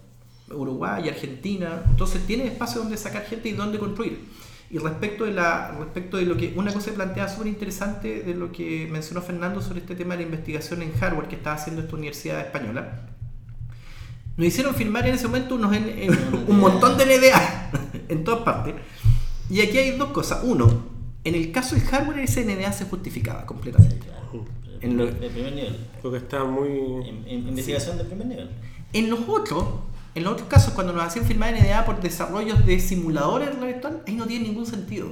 Uruguay, Argentina, entonces tienes espacio donde sacar gente y donde construir. Y respecto de, la, respecto de lo que, una cosa que plantea súper interesante de lo que mencionó Fernando sobre este tema de la investigación en hardware que estaba haciendo esta universidad española, nos hicieron firmar en ese momento unos N- un montón de NDA en todas partes. Y aquí hay dos cosas. Uno, en el caso del hardware ese NDA se justificaba completamente. En lo- de primer nivel. Porque está muy... En- en- investigación de primer nivel. En los otros, en los otros casos, cuando nos hacían firmar NDA por desarrollos de simuladores de realidad virtual, ahí no tiene ningún sentido.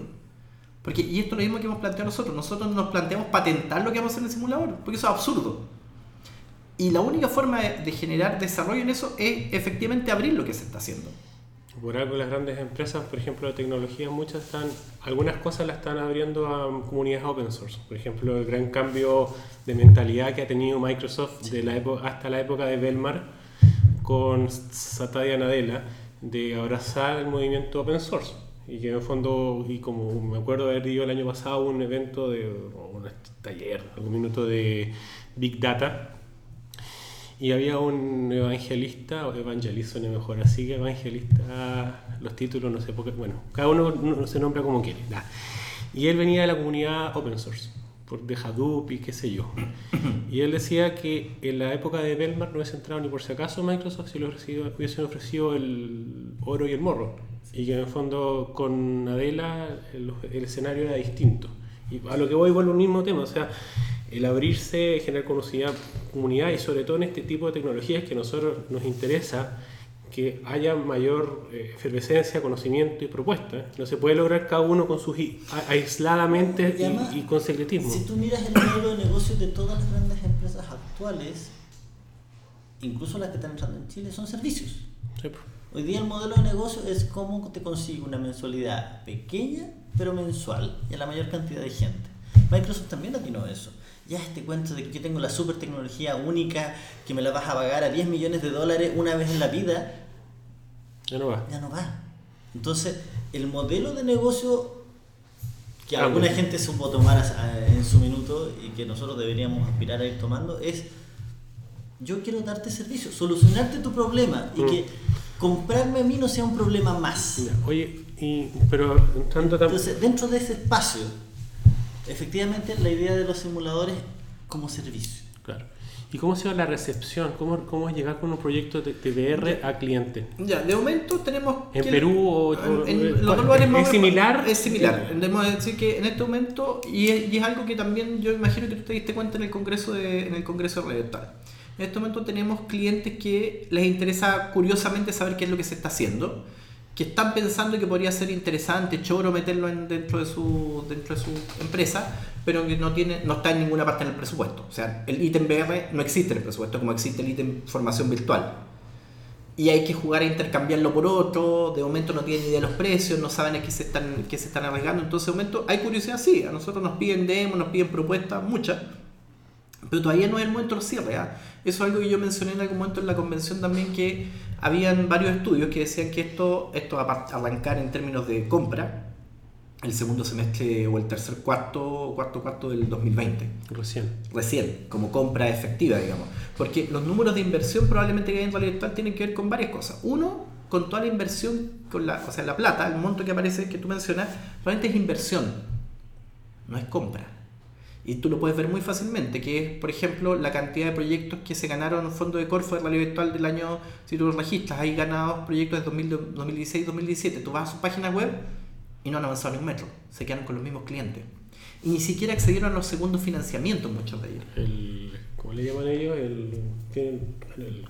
Porque, y esto es lo mismo que hemos planteado nosotros. Nosotros nos planteamos patentar lo que vamos a hacer en el simulador, porque eso es absurdo. Y la única forma de, de generar desarrollo en eso es efectivamente abrir lo que se está haciendo. Por algo las grandes empresas, por ejemplo, de tecnología, muchas están, algunas cosas las están abriendo a comunidades open source. Por ejemplo, el gran cambio de mentalidad que ha tenido Microsoft de la época, hasta la época de Belmar con Satya Nadella de abrazar el movimiento open source. Y que en el fondo, y como me acuerdo haber ido el año pasado un evento de un taller, algún minuto de Big Data, y había un evangelista, o evangelista suena mejor así que evangelista, los títulos no sé por qué, bueno, cada uno no- se nombra como quiere. da. Y él venía de la comunidad open source, de Hadoop y qué sé yo. Y él decía que en la época de Belmar no hubiese entrado ni por si acaso Microsoft si le hubiesen ofrecido el oro y el morro. Y que en el fondo con Adela el, el escenario era distinto. Y a lo que voy vuelvo al mismo tema, o sea, el abrirse, generar conocida, comunidad y sobre todo en este tipo de tecnologías que a nosotros nos interesa que haya mayor eh, efervescencia, conocimiento y propuesta. No se puede lograr cada uno con sus aisladamente Y además, y, con secretismo. Si tú miras el modelo de negocio de todas las grandes empresas actuales, incluso las que están entrando en Chile, son servicios. Sí. Hoy día el modelo de negocio es cómo te consigue una mensualidad pequeña, pero mensual, y a la mayor cantidad de gente. Microsoft también atinó eso. Ya este cuento de que yo tengo la super tecnología única, que me la vas a pagar a 10 millones de dólares una vez en la vida, Ya no va. ya no va. Entonces, el modelo de negocio que alguna gente supo tomar en su minuto y que nosotros deberíamos aspirar a ir tomando es yo quiero darte servicio, solucionarte tu problema y Mm. que comprarme a mí no sea un problema más. Oye, y, pero entrando. Entonces, dentro de ese espacio, efectivamente la idea de los simuladores como servicio. Claro. ¿Y cómo se va la recepción? ¿Cómo, cómo es llegar con un proyecto de, de VR a cliente? Ya, de momento tenemos. ¿En que- Perú o- en, o- en eh, los dos lugares más ¿es similar? Es similar. Debemos decir que en este momento, y es, y es algo que también yo imagino que tú te diste cuenta en el Congreso de, en el Congreso Virtual. En este momento tenemos clientes que les interesa curiosamente saber qué es lo que se está haciendo, que están pensando que podría ser interesante, choro, meterlo en- dentro, de su, empresa, pero que no, tiene, no está en ninguna parte en el presupuesto. O sea, el ítem VR no existe en el presupuesto como existe el ítem formación virtual y hay que jugar a intercambiarlo por otro, de momento no tienen ni idea de los precios, no saben a qué se están, qué se están arriesgando, entonces de momento hay curiosidad, sí, a nosotros nos piden demos, nos piden propuestas, muchas, pero todavía no es el momento del cierre. ¿ah? Eso es algo que yo mencioné en algún momento en la convención también, que habían varios estudios que decían que esto, esto va a arrancar en términos de compra el segundo semestre o el tercer cuarto, cuarto cuarto del 2020 Recién. recién, como compra efectiva, digamos. Porque los números de inversión probablemente que hay en realidad virtual tienen que ver con varias cosas. Uno, con toda la inversión, con la, o sea, la plata, el monto que aparece, que tú mencionas, realmente es inversión, no es compra. Y tú lo puedes ver muy fácilmente, que es, por ejemplo, la cantidad de proyectos que se ganaron en fondo de Corfo de realidad virtual del año, si tú los registras, hay ganados proyectos de 2016-2017. Tú vas a su página web y no han avanzado ni un metro, se quedaron con los mismos clientes. Y ni siquiera accedieron a los segundos financiamientos muchos de ellos. El, ¿Cómo le llaman ellos? El, tienen el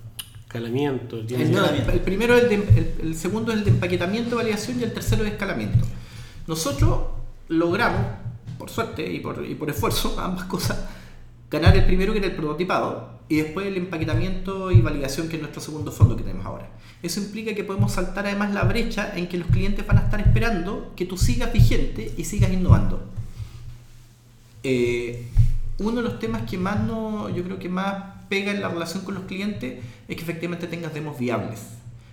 calamiento. el- El, el primero el, de- el- el segundo es el de empaquetamiento, validación y el tercero es escalamiento. Nosotros logramos, por suerte y por, y por esfuerzo, ambas cosas, ganar el primero que era el prototipado y después el empaquetamiento y validación que es nuestro segundo fondo que tenemos ahora. Eso implica que podemos saltar además la brecha en que los clientes van a estar esperando que tú sigas vigente y sigas innovando. Eh, uno de los temas que más no, yo creo que más pega en la relación con los clientes es que efectivamente tengas demos viables.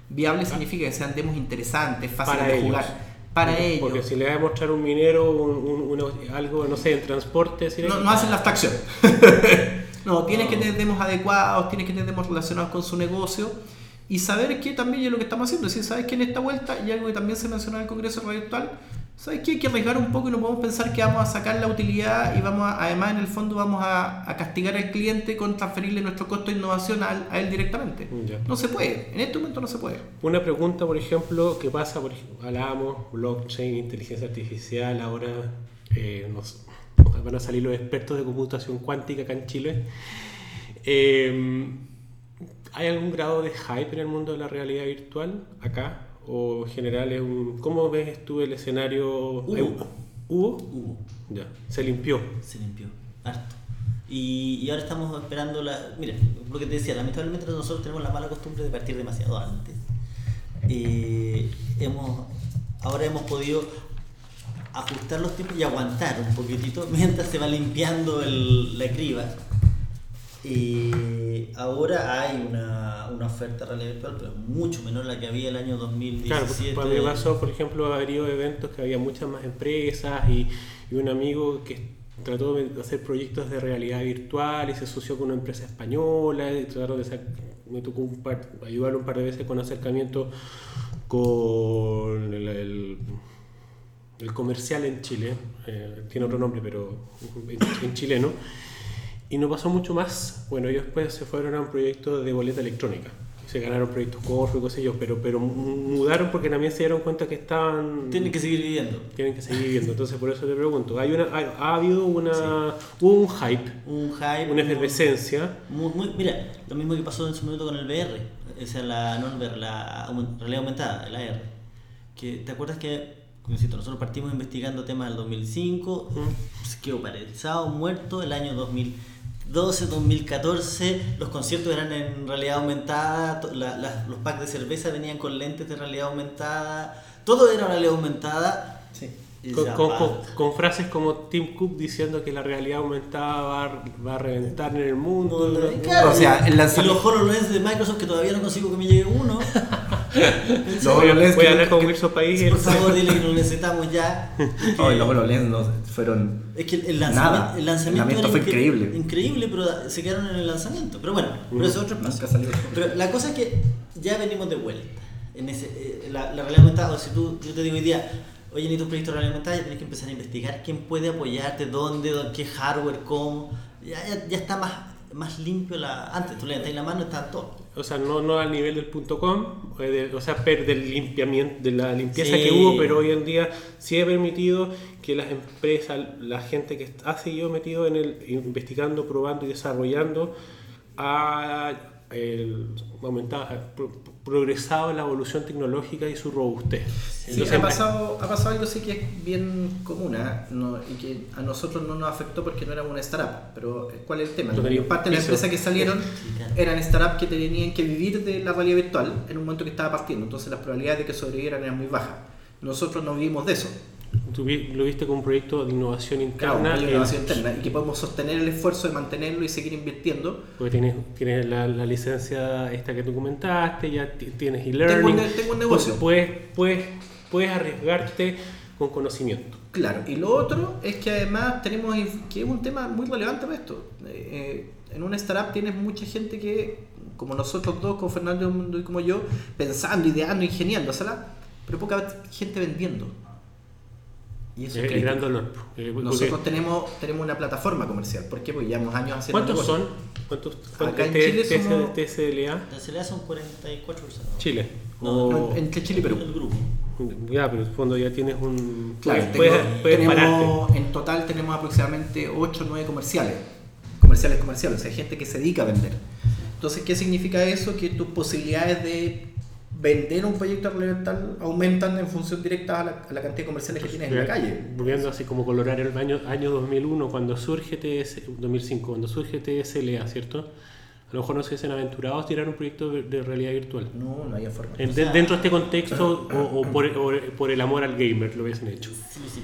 Viable significa que sean demos interesantes, fáciles de jugar. Para Porque- ellos. Porque si le vas a mostrar un minero un, algo, no sé, en transporte, decir, No, no hacen la abstracción. no, tienes que tener demos adecuados, tienes que tener demos relacionados con su negocio y saber que también es lo que estamos haciendo. Es decir, sabes que en esta vuelta, y algo que también se mencionó en el Congreso Virtual, sabes que hay que arriesgar un poco y no podemos pensar que vamos a sacar la utilidad y vamos a- además en el fondo vamos a, a castigar al cliente con transferirle nuestro costo de innovación a, a él directamente. Ya. No se puede, en este momento no se puede. Una pregunta, por ejemplo, que pasa, por ejemplo, hablábamos, blockchain, inteligencia artificial, ahora eh, nos, van a salir los expertos de computación cuántica acá en Chile. Eh, ¿Hay algún grado de hype en el mundo de la realidad virtual acá? ¿O en general es un... ¿Cómo ves tú el escenario? Hubo. ¿Hubo? Hubo, Ya, se limpió. se limpió, harto. Y, y ahora estamos esperando la. Mira, lo que te decía, lamentablemente nosotros tenemos la mala costumbre de partir demasiado antes. Eh, hemos, ahora hemos podido ajustar los tiempos y aguantar un poquitito mientras se va limpiando el- la criba. Eh, ahora hay una, una oferta realidad virtual, pero mucho menor la que había el año 2017. Claro, porque para mí me pasó, por ejemplo, habría eventos que había muchas más empresas y, y un amigo que trató de hacer proyectos de realidad virtual y se asoció con una empresa española y trataron de me tocó un par- ayudarlo un par de veces con acercamiento con el, el- el comercial en Chile, eh, tiene otro nombre, pero en, en chileno. Y no pasó mucho más. Bueno, ellos después se fueron a un proyecto de boleta electrónica. Se ganaron proyectos Corfo y cosas yo, pero, pero mudaron porque también se dieron cuenta que estaban... Tienen que seguir viviendo. tienen que seguir viviendo. Entonces por eso te pregunto, ¿hay una, hay- ¿ha habido una... hubo un hype, Un hype. una efervescencia? Muy, muy- mira, lo mismo que pasó en su momento con el VR, o sea, la, no el VR, la realidad aumentada, la AR. Que, ¿Te acuerdas que, nosotros partimos investigando temas del 2005, se quedó paralizado, muerto, el año 2012, 2014, los conciertos eran en realidad aumentada, la- la- los packs de cerveza venían con lentes de realidad aumentada, todo era realidad aumentada. Sí. Con, con- con- con frases como Tim Cook diciendo que la realidad aumentada va, a- va a reventar en el mundo. Y claro, O sea, el y los HoloLens de Microsoft que todavía no consigo que me llegue uno. Los Voy a, HoloLens voy a que- hablar con Wilson País. Por favor, dile que lo necesitamos ya. Oh, los HoloLens no fueron Es que el lanzamiento, Nada. el lanzamiento, El lanzamiento era fue incre- increíble. Increíble, pero se quedaron en el lanzamiento. Pero bueno, pero eso es otro salió. Pero la cosa es que ya venimos de vuelta. En ese, eh, la, la realidad aumentada, o si tú, yo te digo hoy día, oye, necesito un proyecto de realidad aumentada, ya tienes que empezar a investigar quién puede apoyarte, dónde, dónde, qué hardware, cómo. Ya, ya, ya está más, más limpio la. Antes tú le levantas la mano y está todo. O sea, no, no al nivel del punto .com, o, de- o sea, per- del limpiamiento, de la limpieza Sí. que hubo, pero hoy en día sí ha permitido que las empresas, la gente que ha seguido metido en el, investigando, probando y desarrollando, ha el- aumentado, progresado la evolución tecnológica y su robustez. Sí, Entonces, ha, pasado, ha pasado algo sí que es bien común ¿ah? no, y que a nosotros no nos afectó porque no éramos una startup. Pero eh, ¿cuál es el tema? Parte de las empresas que salieron eran startups que tenían que vivir de la realidad virtual en un momento que estaba partiendo. Entonces las probabilidades de que sobrevivieran eran muy bajas. Nosotros no vivimos de eso. Tú lo viste como un proyecto de innovación Claro, interna. en- innovación interna y que podemos sostener el esfuerzo de mantenerlo y seguir invirtiendo. Porque tienes, tienes la, la licencia esta que tú comentaste, ya ti- tienes Tengo e-learning. ne- tengo un negocio. Puedes, puedes, puedes arriesgarte con conocimiento. Claro, y lo otro es que además tenemos, que es un tema muy relevante para esto. Eh, en una startup tienes mucha gente que, como nosotros dos, como Fernando y como yo, pensando, ideando, ingeniándosela, pero poca gente vendiendo. Y eso Es es el gran dolor. Eh, porque- Nosotros tenemos, tenemos una plataforma comercial. ¿Por qué? Porque llevamos años haciendo ¿Cuántos negocio. son? ¿Cuántos, Acá cuántos en Chile somos- TSLA? Son 44 personas. Chile. No, entre Chile y Perú. El grupo. Ya, pero en el fondo ya tienes un. Claro, puedes, tengo- puedes pararte. tenemos, en total tenemos aproximadamente 8 o 9 comerciales. Comerciales comerciales, o sea, gente que se dedica a vender. Entonces, ¿qué significa eso? Que tus posibilidades de vender un proyecto ambiental aumentan en función directa a la, a la cantidad de comerciales que tienes en la calle. Volviendo así como colorar el año, año 2001, cuando surge TS, 2005, cuando surge TSLA, ¿cierto? A lo mejor no se hubiesen aventurado a tirar un proyecto de, realidad virtual. No, no había forma. En- O de- sea- dentro de este contexto o, o por, o por el amor al gamer lo hubiesen hecho. Sí, sí.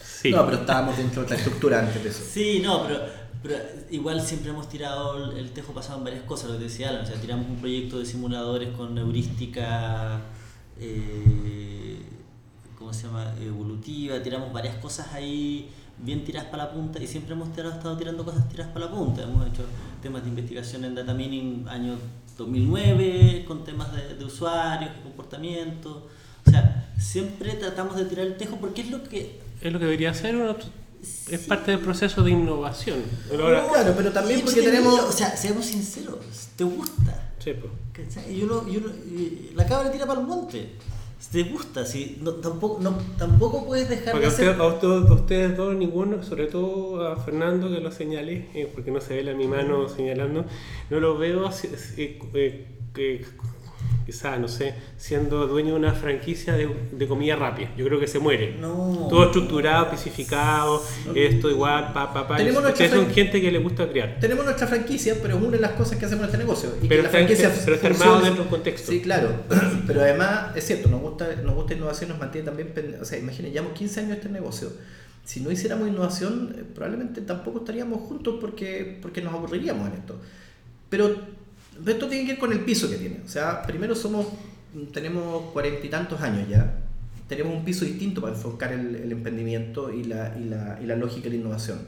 Sí. No, pero estábamos dentro de la estructura antes de eso. Sí, no, pero, Pero igual siempre hemos tirado el, tejo pasado en varias cosas, lo que decía Alan, o sea, tiramos un proyecto de simuladores con heurística, eh, ¿cómo se llama? Evolutiva, tiramos varias cosas ahí bien tiradas para la punta y siempre hemos estado tirando cosas tiradas para la punta. Hemos hecho temas de investigación en data mining año 2009 con temas de, usuarios, de comportamiento. O sea, siempre tratamos de tirar el tejo porque es lo que Es lo que debería ser, uno- es Sí. parte del proceso de innovación. Pero ahora- Claro, pero también porque te- tenemos... O sea, seamos sinceros, te gusta. Sí, pues. Y uno, y uno- y la cabra tira para el monte. Te gusta, si no, tampoco, no, tampoco puedes dejar Porque de a, hacer. usted- a usted- a ustedes dos, ninguno, sobre todo a Fernando que lo señalé, eh, porque no se ve la mi mano señalando, no lo veo así- eh, eh, quizá, no sé, siendo dueño de una franquicia de, de comida rápida. Yo creo que se muere. No. Todo estructurado, especificado, esto igual, pa, pa, pa. Tenemos Ustedes son gente que le gusta crear. Tenemos nuestra franquicia, pero es una de las cosas que hacemos en este negocio. Y que Pero la está, franquicia pero está armado dentro de un contexto. Sí, claro. Pero además, es cierto, nos gusta, nos gusta innovación, nos mantiene también. O sea, imagínense, llevamos 15 años este negocio. Si no hiciéramos innovación, eh, probablemente tampoco estaríamos juntos porque, porque nos aburriríamos en esto. Pero esto tiene que ver con el piso que tiene. O sea, primero somos, tenemos cuarenta y tantos años ya. Tenemos un piso distinto para enfocar el, el emprendimiento y la, y, la, y la lógica de la innovación.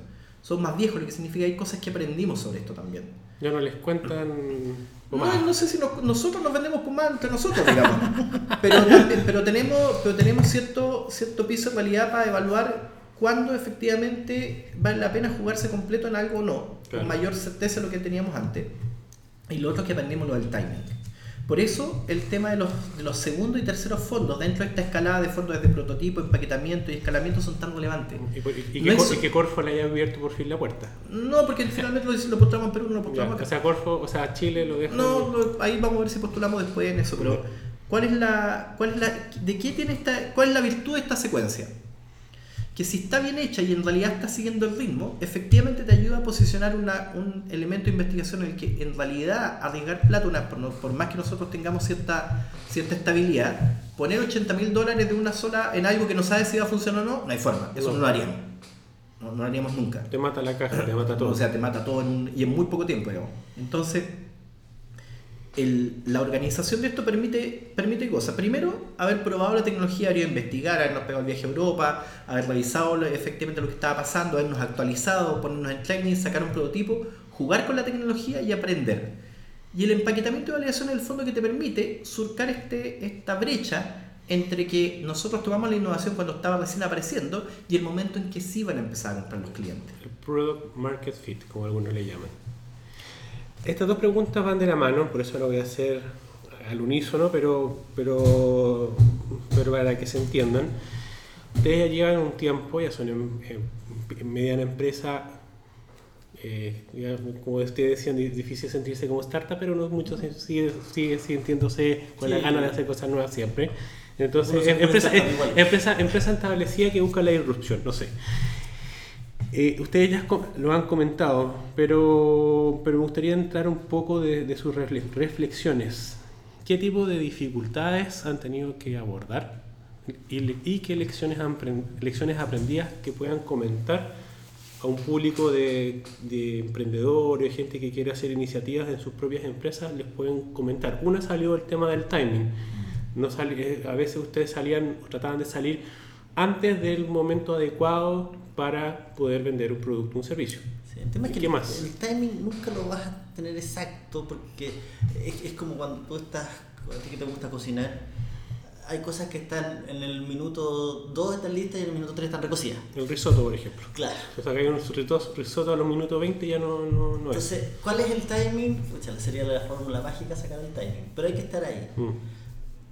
Somos más viejos, lo que significa que hay cosas que aprendimos sobre esto también. Ya no les cuentan. No, no sé si nos- nosotros nos vendemos pomada entre nosotros, digamos. pero, pero tenemos, pero tenemos cierto, cierto piso de realidad para evaluar cuándo efectivamente vale la pena jugarse completo en algo o no. Claro. Con mayor certeza de lo que teníamos antes. Y lo otro es que aprendimos lo del timing. Por eso el tema de los, de los segundos y terceros fondos dentro de esta escalada de fondos desde prototipo, empaquetamiento y escalamiento son tan relevantes. Y, por- y- No que, es- Cor- y que Corfo le haya abierto por fin la puerta. No, porque finalmente lo, lo postulamos en Perú, no lo postulamos acá. O sea, Corfo, o sea, Chile lo deja. No, ahí vamos a ver si postulamos después en eso, pero. ¿cuál es la, cuál es la, de qué tiene esta, cuál es la virtud de esta secuencia? Que si está bien hecha y en realidad está siguiendo el ritmo, efectivamente te ayuda a posicionar una- un elemento de investigación en el que en realidad arriesgar plata, por, por más que nosotros tengamos cierta, cierta estabilidad, poner 80 mil dólares de una sola en algo que no sabes si va a funcionar o no, no hay forma, eso no, No. lo haríamos. No, no lo haríamos nunca. Te mata la caja, te mata todo. O sea, te mata todo en- y en muy poco tiempo, digamos. Entonces, el- la organización de esto permite, permite cosas. Primero, haber probado la tecnología, haber investigar, habernos pegado el viaje a Europa, haber revisado lo- efectivamente lo que estaba pasando, habernos actualizado, ponernos en training, sacar un prototipo, jugar con la tecnología y aprender. Y el empaquetamiento de validación en el fondo que te permite surcar este, esta brecha entre que nosotros tomamos la innovación cuando estaba recién apareciendo y el momento en que sí van a empezar a comprar los clientes. El Product Market Fit, como algunos le llaman. Estas dos preguntas van de la mano, por eso lo voy a hacer al unísono, pero, pero, pero para que se entiendan. Ustedes ya llevan un tiempo, ya son en, en- en mediana empresa, eh, ya, como ustedes decían, di- difícil sentirse como startup, pero no muchos sigue, sigue sintiéndose con la Sí. gana de hacer cosas nuevas siempre. Entonces, empresa, empresa, empresa establecida que busca la irrupción, no sé. Eh, ustedes ya lo han comentado, pero, pero me gustaría entrar un poco de, sus refle- reflexiones. ¿Qué tipo de dificultades han tenido que abordar y, qué lecciones, lecciones aprendidas que puedan comentar a un público de, de emprendedores, gente que quiere hacer iniciativas en sus propias empresas, les pueden comentar? Una salió el tema del timing. No eh, a veces ustedes salían o trataban de salir antes del momento adecuado para poder vender un producto o un servicio. Sí, el tema es que ¿Qué el, más? el timing nunca lo vas a tener exacto porque es, es como cuando tú estás, a ti que te gusta cocinar, hay cosas que están en el minuto 2 están listas y en el minuto 3 están recocidas. El risotto, por ejemplo. Claro. O sea, que hay un risotto, a los minutos 20 ya no, no, no es. Entonces, ¿cuál es el timing? Pucha, sería la fórmula mágica sacar el timing, pero hay que estar ahí. Mm.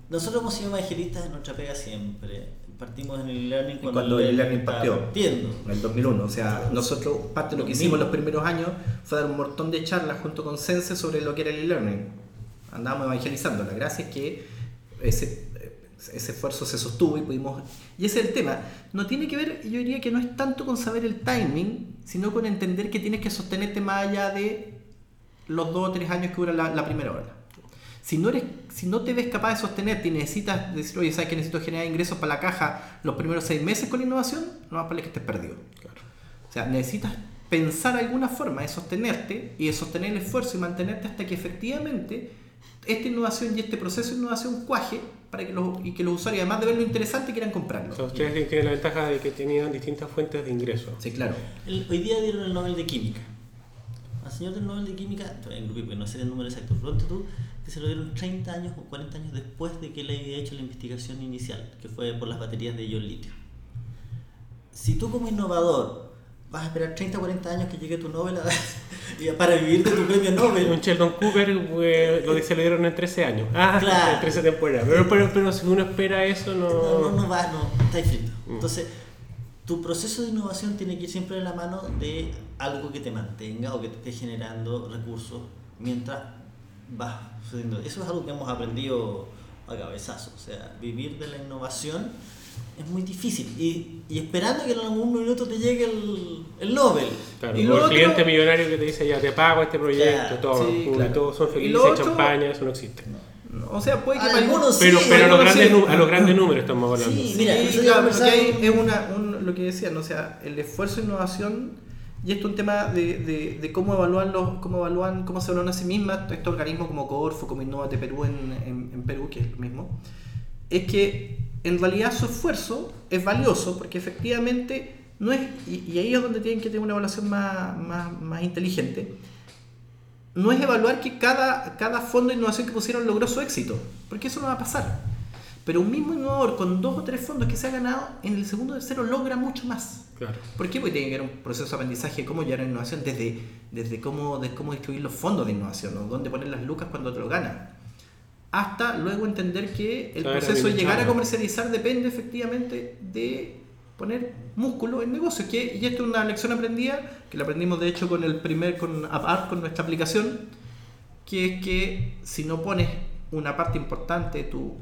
Nosotros hemos sido evangelistas en nuestra pega siempre. Partimos en el learning cuando, Cuando el e-learning estaba partió. partiendo. En el 2001. O sea, nosotros, parte de lo que 2000. hicimos los primeros años fue dar un montón de charlas junto con Sense sobre lo que era el e-learning. Andábamos evangelizando. La gracia es que ese, ese esfuerzo se sostuvo y pudimos. Y ese es el tema. No tiene que ver, yo diría que no es tanto con saber el timing, sino con entender que tienes que sostenerte más allá de los dos o tres años que dura la, la primera hora. Si no, eres, si no te ves capaz de sostenerte y necesitas decir, oye, ¿sabes que necesito generar ingresos para la caja los primeros seis meses con innovación? No más vale que estés perdido. Claro. O sea, necesitas pensar alguna forma de sostenerte y de sostener el esfuerzo y mantenerte hasta que efectivamente esta innovación y este proceso de innovación cuaje para que los, y que los usuarios, además de ver lo interesante, quieran comprarlo. O sea, ustedes tienen la ventaja de que tenían distintas fuentes de ingreso. Sí, claro. El- hoy día dieron el Nobel de Química. Al señor del Nobel de Química, en grupo, no sé el número exacto, pronto tú, que se lo dieron 30 años o 40 años después de que él había hecho la investigación inicial, que fue por las baterías de ion litio. Si tú como innovador vas a esperar 30 o 40 años que llegue tu Nobel a- y para vivir de tu premio Un Nobel, Sheldon Cooper eh, lo se lo dieron en 13 años. Ah, Claro. en 13 temporadas. Pero, pero, pero si uno espera eso, no. no, no, no vas, no, estás frito. Mm. Entonces, tu proceso de innovación tiene que ir siempre de la mano de algo que te mantenga o que te esté generando recursos mientras vas sucediendo. Eso es algo que hemos aprendido a cabezazo. O sea, vivir de la innovación es muy difícil. Y, y esperando que en algún minuto te llegue el, el Nobel. Claro, Y el otro- cliente millonario que te dice ya te pago este proyecto, Claro, todo, sí, y claro. todos son felices, otro- champaña, eso no existe. O sea, puede que para Algunos Pero, sí, pero a, los grandes, sí. a los grandes números estamos hablando. Sí. Sí, Mira, nosotros claro, porque es una, un- lo que decían, ¿no? o sea, el esfuerzo de innovación y esto es un tema de, cómo evalúan los, cómo evalúan, cómo se evalúan a sí mismas estos organismos como Corfo, como Innovate Perú en, Perú, que es lo mismo, es que en realidad su esfuerzo es valioso porque efectivamente no es, y, y ahí es donde tienen que tener una evaluación más, más, más inteligente, no es evaluar que cada, cada fondo de innovación que pusieron logró su éxito, porque eso no va a pasar. Pero un mismo innovador con dos o tres fondos que se ha ganado, en el segundo o tercero logra mucho más. Claro. ¿Por qué? Porque tiene que haber un proceso de aprendizaje de cómo llegar a la innovación, desde, desde cómo, de cómo distribuir los fondos de innovación, o dónde poner las lucas cuando te lo ganan. Hasta luego entender que el proceso de llegar a comercializar depende efectivamente de poner músculo en negocios. Que, y esto es una lección aprendida, que la aprendimos de hecho con el primer, con AppArt, con nuestra aplicación, que es que si no pones una parte importante de tu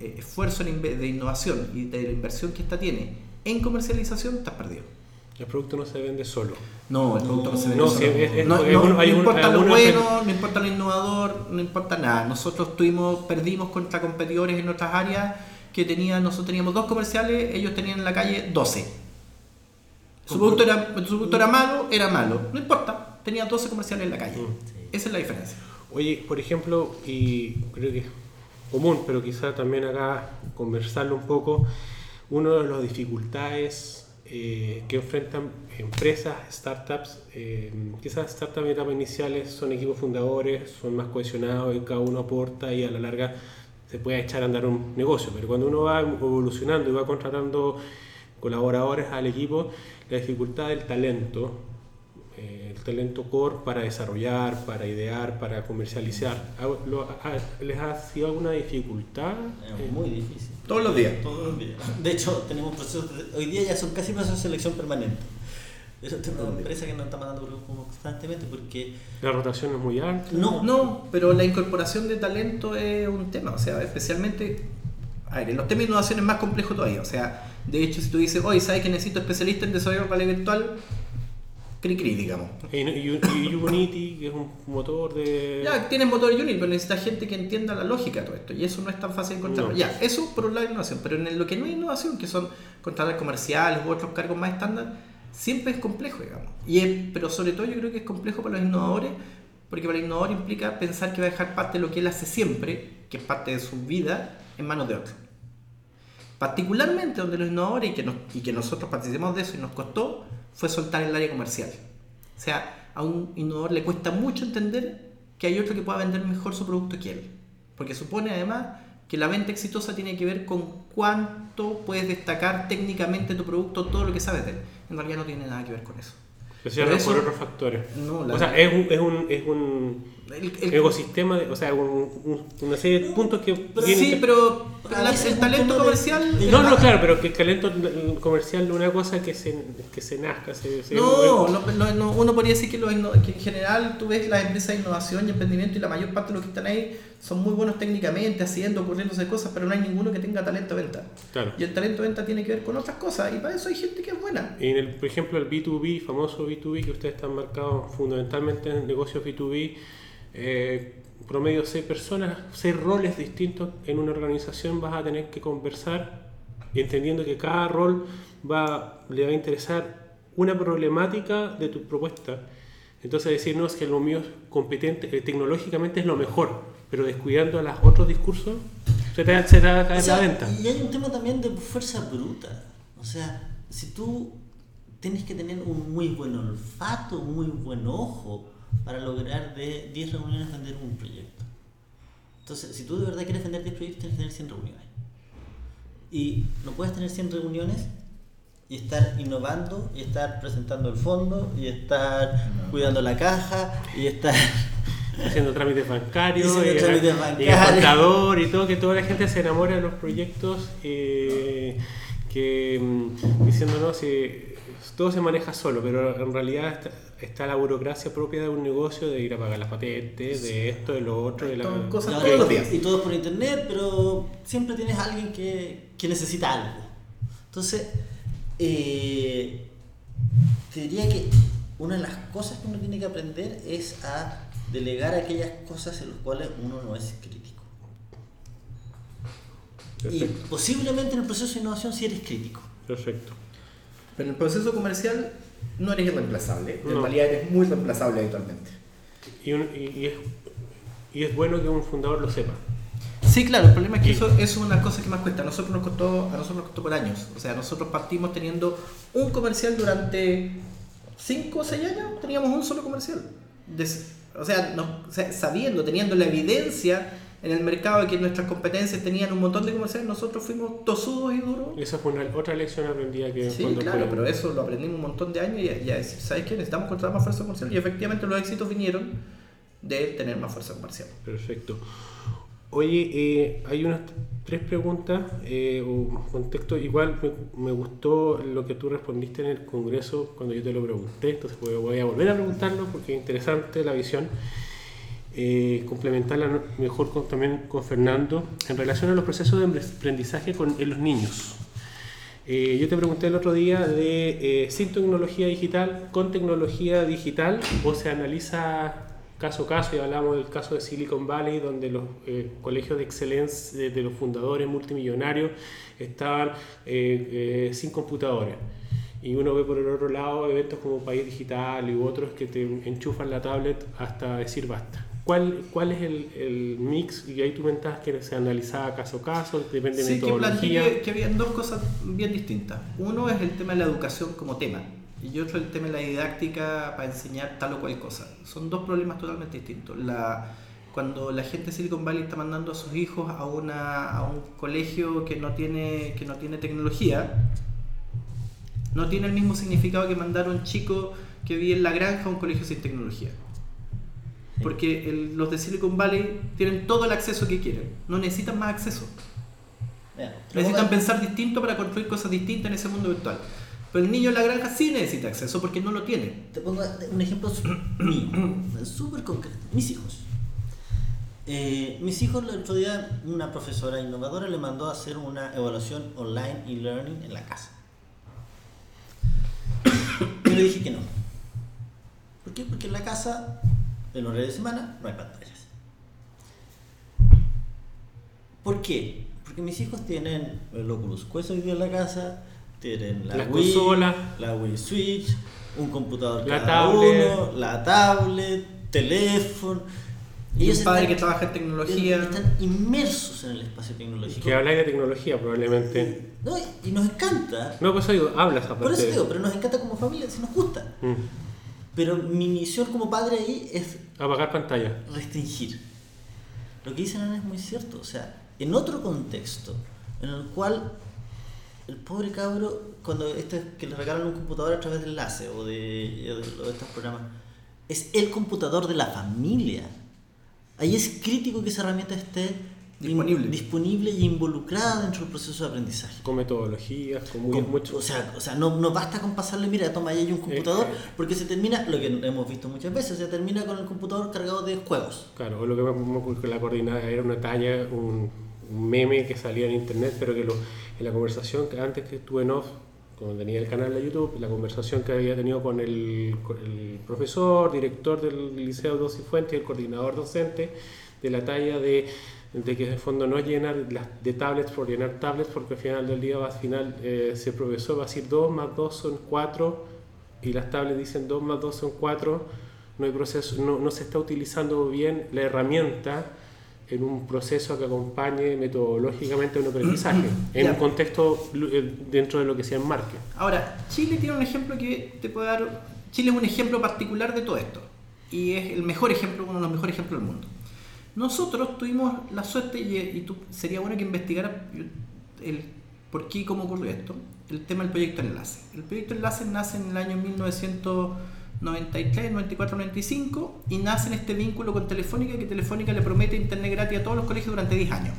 eh, esfuerzo de innovación y de la inversión que esta tiene en comercialización, estás perdido. El producto no se vende solo. No, el producto no se vende No, solo. sí, es- es- no, no- un- no un- importa lo bueno, no importa lo innovador, no importa nada. Nosotros tuvimos, perdimos contra competidores en otras áreas que tenían, nosotros teníamos dos comerciales, ellos tenían en la calle 12. Su producto era, su producto era malo, era malo. No importa, tenía 12 comerciales en la calle. Mm. Esa es la diferencia. Oye, por ejemplo, y creo que común, pero quizá también acá conversarlo un poco, una de las dificultades eh, que enfrentan empresas, startups, eh, quizás startups en etapas iniciales son equipos fundadores, son más cohesionados y cada uno aporta y a la larga se puede echar a andar un negocio, pero cuando uno va evolucionando y va contratando colaboradores al equipo, la dificultad del talento, eh, el talento core para desarrollar, para idear, para comercializar. ¿Ha- lo- ha- ¿Les ha sido alguna dificultad? Es muy difícil. Todos los días. Todos los días. De hecho, tenemos procesos. de- hoy día ya son casi procesos de selección permanente. Eso es una empresa que nos está mandando currículum constantemente porque La rotación es muy alta. no, No, pero la incorporación de talento es un tema, o sea, especialmente, a ver, en los temas de innovación es más complejo todavía, o sea, de hecho, si tú dices, oye, ¿sabes que necesito especialista en desarrollo de realidad virtual? Cri cri, digamos. Y, y- y Unity, que es un motor de... Ya, tienes motor Unity, pero necesitas gente que entienda la lógica de todo esto, y eso no es tan fácil de encontrar. No. Ya, eso por un lado innovación, pero en lo que no hay innovación, que son contratos comerciales u otros cargos más estándar, siempre es complejo, digamos. Y es- pero sobre todo yo creo que es complejo para los innovadores, porque para el innovador implica pensar que va a dejar parte de lo que él hace siempre, que es parte de su vida, en manos de otro. Particularmente donde los innovadores, y que, nos- y que nosotros participamos de eso y nos costó, fue soltar el área comercial. O sea, a un innovador le cuesta mucho entender que hay otro que pueda vender mejor su producto que él. Porque supone además que la venta exitosa tiene que ver con cuánto puedes destacar técnicamente tu producto, todo lo que sabes de él. En realidad no tiene nada que ver con eso. Cierra Pero por otros factores. No, O sea, es un, es un, es un El- el- ecosistema, de- o sea, un- un- una serie de puntos que... pero sí, pero la- el talento comercial... de- No, no, claro, pero que el talento comercial no es una cosa que se, que se nazca, se, se No, no, no, no, uno podría decir que, los inno- que en general tú ves las empresas de innovación y emprendimiento y la mayor parte de los que están ahí son muy buenos técnicamente, haciendo, ocurriéndose cosas, pero no hay ninguno que tenga talento de venta. Claro. Y el talento de venta tiene que ver con otras cosas y para eso hay gente que es buena. Y en el, por ejemplo, el B2B, famoso B2B, que ustedes están marcados fundamentalmente en negocios B2B, eh, promedio seis personas, seis roles distintos en una organización vas a tener que conversar entendiendo que cada rol va, le va a interesar una problemática de tu propuesta. Entonces decir, no, es que lo mío es competente, eh, tecnológicamente es lo mejor, pero descuidando a los otros discursos, se te, se te va a caer O sea, la venta. Y hay un tema también de fuerza bruta. O sea, si tú tienes que tener un muy buen olfato, un muy buen ojo para lograr de 10 reuniones vender un proyecto. Entonces, si tú de verdad quieres vender 10 proyectos, tienes que tener 100 reuniones. Y no puedes tener 100 reuniones y estar innovando, y estar presentando el fondo, y estar cuidando la caja, y estar... haciendo trámites bancarios, y, trámites y el bancarios. contador y todo, que toda la gente se enamora de los proyectos eh, que mm, diciendo no, si todo se maneja solo, pero en realidad está, está la burocracia propia de un negocio de ir a pagar las patentes, de esto, de lo otro, de la cosas todos y- los días. Y todo por internet, pero siempre tienes a alguien que, que necesita algo. Entonces, eh, te diría que una de las cosas que uno tiene que aprender es a delegar aquellas cosas en las cuales uno no es crítico. Y posiblemente en el proceso de innovación si eres crítico. perfecto. Pero en el proceso comercial no eres irreemplazable. En No. realidad eres muy reemplazable habitualmente. Y, un- y- es, y es bueno que un fundador lo sepa. Sí, claro, el problema es que Y- eso, eso es una cosa que más cuesta. A nosotros nos costó, a nosotros nos costó por años. O sea, nosotros partimos teniendo un comercial durante 5 o 6 años, teníamos un solo comercial. Des- o, sea, no- o sea, sabiendo, teniendo la evidencia en el mercado de que nuestras competencias tenían un montón de comerciales, nosotros fuimos tosudos y duros. Esa fue una, otra lección aprendida que Sí, claro, fue- pero eso lo aprendimos un montón de años y a, y a decir, ¿sabes qué? Necesitamos encontrar más fuerza comercial. Y efectivamente los éxitos vinieron de tener más fuerza comercial. Perfecto. Oye, eh, hay unas tres preguntas eh, o contexto. Igual me, me gustó lo que tú respondiste en el Congreso cuando yo te lo pregunté, entonces voy- voy a volver a preguntarlo porque es interesante la visión. Eh, complementarla mejor también con Fernando en relación a los procesos de aprendizaje con, en los niños. Eh, yo te pregunté el otro día de eh, sin tecnología digital, con tecnología digital, o se analiza caso a caso, y hablamos del caso de Silicon Valley, donde los eh, colegios de excelencia de, los fundadores multimillonarios estaban eh, sin computadores. Y uno ve por el otro lado eventos como País Digital y otros que te enchufan la tablet hasta decir basta. ¿Cuál, cuál es el, el mix? Y ahí tú comentabas que se analizaba caso a caso, depende de Sí, que metodología. planteé que habían dos cosas bien distintas. Uno es el tema de la educación como tema y otro el tema de la didáctica para enseñar tal o cual cosa. Son dos problemas totalmente distintos. La, cuando la gente de Silicon Valley está mandando a sus hijos a, una, a un colegio que no, tiene, que no tiene tecnología, no tiene el mismo significado que mandar a un chico que vive en la granja a un colegio sin tecnología. Porque el- los de Silicon Valley tienen todo el acceso que quieren, no necesitan más acceso. Necesitan pensar distinto para construir cosas distintas en ese mundo virtual. Pero el niño en la granja sí necesita acceso porque no lo tiene. Te pongo un ejemplo súper concreto. Mis hijos. Eh, mis hijos el otro día una profesora innovadora le mandó a hacer una evaluación online y learning en la casa. Yo le dije que no. ¿Por qué? Porque en la casa, en horario de semana, no hay pantallas. ¿Por qué? Porque mis hijos tienen el Oculus Quest hoy día en la casa, tienen la Wii, consolas. la Wii Switch, un computador La cada tablet. uno, la tablet, teléfono. Y un padre están- que trabaja en tecnología. Están inmersos en el espacio tecnológico. Que habláis de tecnología probablemente. No, y nos encanta. No, pues digo, hablas aparte. Por eso digo, pero nos encanta como familia, si nos gusta. Mm. Pero mi misión como padre ahí es Apagar pantalla. restringir. Lo que dicen es muy cierto. O sea, en otro contexto, en el cual el pobre cabro, cuando este que le regalan un computador a través de enlace o de, o de- estos programas, es el computador de la familia. Ahí es crítico que esa herramienta esté Disponible. disponible y involucrada dentro del proceso de aprendizaje. Con metodologías, con muy, Con- mucho. O sea, o sea no, no basta con pasarle, mira, toma ahí hay un computador, eh. porque se termina, lo que hemos visto muchas veces, se termina con el computador cargado de juegos. Claro, lo que me que la coordinada era una talla, un, un meme que salía en internet, pero que lo, en la conversación que antes que estuve en off, cuando tenía el canal de YouTube, la conversación que había tenido con el, con el profesor, director del Liceo Dos y Fuentes y el coordinador docente, de la talla de, de que en el fondo no llenar las, de tablets por llenar tablets, porque al final del día, va, al final, eh, si el profesor va a decir 2 más 2 son 4, y las tablets dicen 2 más 2 son 4, no, hay proceso, no, no se está utilizando bien la herramienta en un proceso que acompañe metodológicamente un aprendizaje, en un contexto eh, dentro de lo que se enmarque. Ahora, Chile tiene un ejemplo que te puede dar. Chile es un ejemplo particular de todo esto. Y es el mejor ejemplo, uno de los mejores ejemplos del mundo. Nosotros tuvimos la suerte, y, y sería bueno que investigara el por qué y cómo ocurrió esto, el tema del proyecto Enlace. El proyecto Enlace nace en el año 1993, 94, 95 y nace en este vínculo con Telefónica que Telefónica le promete internet gratis a todos los colegios durante 10 años.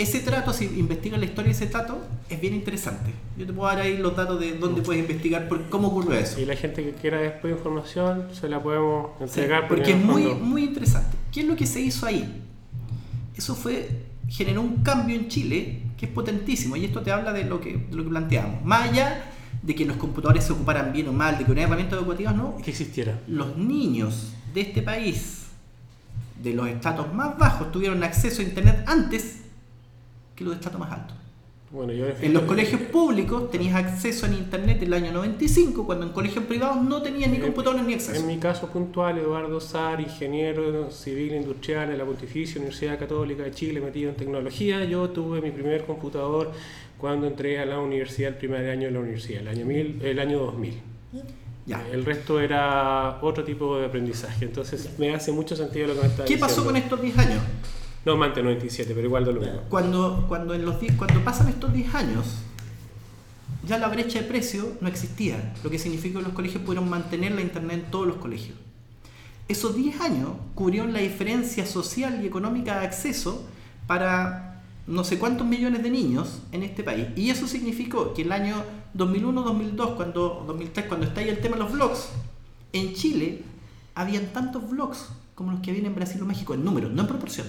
Ese trato, si investigas la historia de ese trato, es bien interesante. Yo te puedo dar ahí los datos de dónde puedes investigar por cómo ocurrió eso. Y la gente que quiera después información, se la podemos Sí, entregar. porque en es muy, fondo- muy interesante. ¿Qué es lo que se hizo ahí? Eso fue, generó un cambio en Chile que es potentísimo y esto te habla de lo que, de lo que planteamos. Más allá de que los computadores se ocuparan bien o mal, de que una herramientas educativas no, que existiera. los niños de este país, de los estratos más bajos, tuvieron acceso a Internet antes que los de estratos más altos. Bueno, yo En los colegios públicos tenías acceso a Internet en el año 95, cuando en colegios privados no tenías ni computadores ni acceso. En mi caso puntual, Eduardo Sar, ingeniero civil industrial en la Pontificia Universidad Católica de Chile, metido en tecnología, yo tuve mi primer computador cuando entré a la universidad el primer año de la universidad, el año, mil, el año 2000. Ya. El resto era otro tipo de aprendizaje, entonces me hace mucho sentido lo que me está ¿Qué pasó con estos 10 años? No, mante 97, pero igual de lo mismo. Cuando, cuando, en los 10 cuando pasan estos 10 años, ya la brecha de precio no existía, lo que significó que los colegios pudieron mantener la internet en todos los colegios. Esos 10 años cubrieron la diferencia social y económica de acceso para no sé cuántos millones de niños en este país. Y eso significó que el año 2001-2002, cuando 2003, cuando está ahí el tema de los vlogs, en Chile habían tantos vlogs como los que había en Brasil o México, en número, no en proporción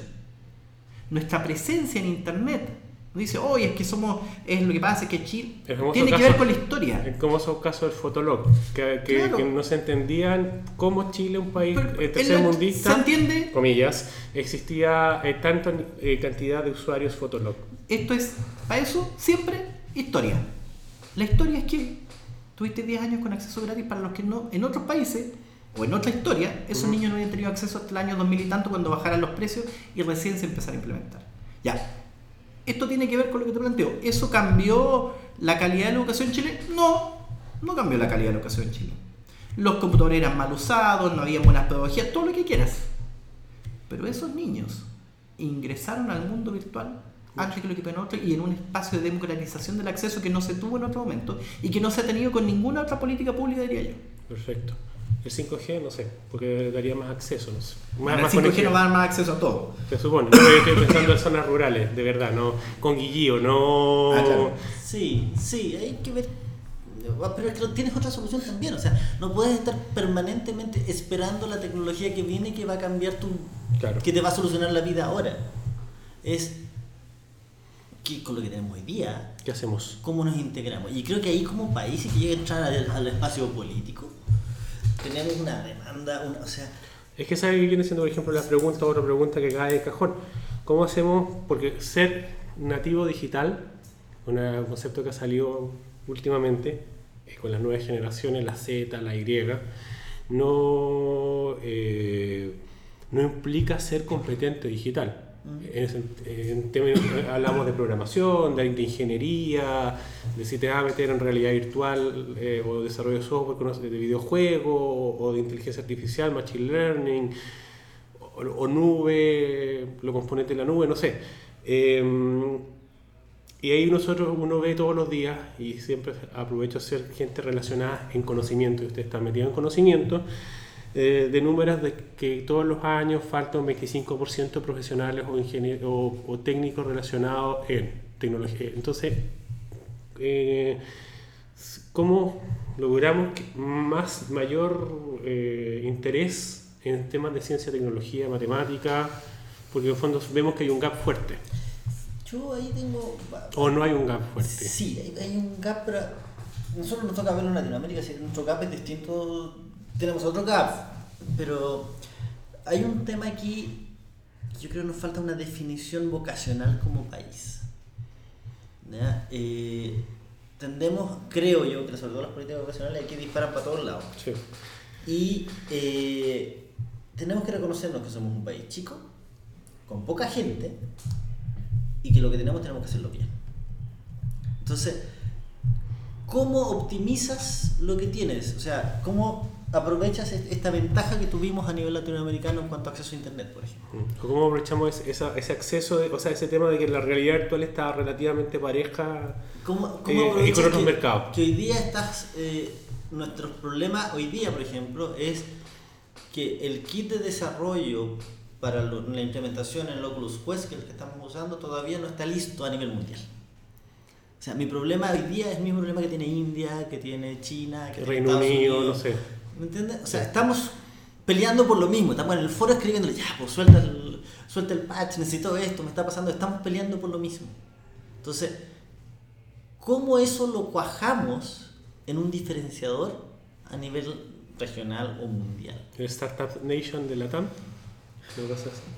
nuestra presencia en internet no dice, oye, es que somos, es lo que pasa, es que Chile El famoso tiene que caso- ver con la historia. Es como esos casos del Fotolog, que, que, Claro. que no se entendían cómo Chile, un país eh, tercermundista, ¿Se entiende? comillas, existía eh, tanta eh, cantidad de usuarios Fotolog. Esto es, para eso, siempre historia. La historia es que tuviste 10 años con acceso gratis para los que no, en otros países o en otra historia, esos niños no habían tenido acceso hasta el año 2000 y tanto cuando bajaran los precios y recién se empezaron a implementar. Ya. Esto tiene que ver con lo que te planteo. ¿Eso cambió la calidad de la educación en Chile? No, no cambió la calidad de la educación en Chile. Los computadores eran mal usados, no había buenas pedagogías, todo lo que quieras. Pero esos niños ingresaron al mundo virtual antes que lo que en otro y en un espacio de democratización del acceso que no se tuvo en otro momento y que no se ha tenido con ninguna otra política pública, diría yo. Perfecto. El 5G, no sé, porque daría más acceso, no sé. Más, el más 5G no conexión. va a dar más acceso a todo. Se supone. Yo estoy pensando en zonas rurales, de verdad, no con guillío, no. Ah, claro. Sí, sí, hay que ver. Pero es que tienes otra solución también. O sea, no puedes estar permanentemente esperando la tecnología que viene que va a cambiar tu. Claro. que te va a solucionar la vida ahora. Es. que con lo que tenemos hoy día, ¿Qué hacemos? cómo nos integramos. Y creo que ahí, como país, que llega a entrar al, al espacio político, tenemos una demanda, una, o sea. Es que sabe que viene siendo, por ejemplo, la pregunta, otra pregunta que cae de cajón. ¿Cómo hacemos? Porque ser nativo digital, un concepto que ha salido últimamente eh, con las nuevas generaciones, la Z, la Y, no, eh, no implica ser competente digital. En, en términos, hablamos de programación, de, de ingeniería, de si te vas a meter en realidad virtual eh, o desarrollo de software, de videojuegos o, de inteligencia artificial, machine learning, o, o nube, los componentes de la nube, no sé. Eh, y ahí nosotros uno ve todos los días y siempre aprovecho a ser gente relacionada en conocimiento, y usted está metido en conocimiento, eh, de números de que todos los años faltan 25% de profesionales o, o, o técnicos relacionados en tecnología. Entonces, eh, ¿cómo logramos más mayor eh, interés en temas de ciencia, tecnología, matemática? Porque en el fondo vemos que hay un gap fuerte. Yo ahí tengo. O no hay un gap fuerte. Sí, hay, hay un gap, pero nosotros nos toca verlo en Latinoamérica, si nuestro gap es distinto, tenemos otro gap, pero hay un tema aquí, que yo creo que nos falta una definición vocacional como país. ¿ya? Eh, tendemos, creo yo, que sobre todo las políticas vocacionales hay que disparar para todos lados. Sí. Y eh, tenemos que reconocernos que somos un país chico, con poca gente, y que lo que tenemos tenemos que hacerlo bien. Entonces, ¿cómo optimizas lo que tienes? O sea, ¿cómo aprovechas est- esta ventaja que tuvimos a nivel latinoamericano en cuanto a acceso a Internet, por ejemplo? ¿O ¿Cómo aprovechamos ese, esa- ese acceso, de- o sea, ese tema de que la realidad actual está relativamente pareja? ¿Cómo, Eh, cómo y aprovechas con otros que, mercados. que hoy día estás, eh, nuestros problemas, hoy día, por ejemplo, es que el kit de desarrollo para lo- la implementación en el Oculus Quest, que es el que estamos usando, todavía no está listo a nivel mundial. O sea, mi problema hoy día es el mismo problema que tiene India, que tiene China, que tiene Reino Estados Unido, Unidos. no sé. ¿Me entiendes? O sea, estamos peleando por lo mismo. Estamos en el foro escribiéndole, ya, pues suelta el, suelta el patch, necesito esto, me está pasando. Estamos peleando por lo mismo. Entonces, ¿cómo eso lo cuajamos en un diferenciador a nivel regional o mundial? El Startup Nation de la TAM.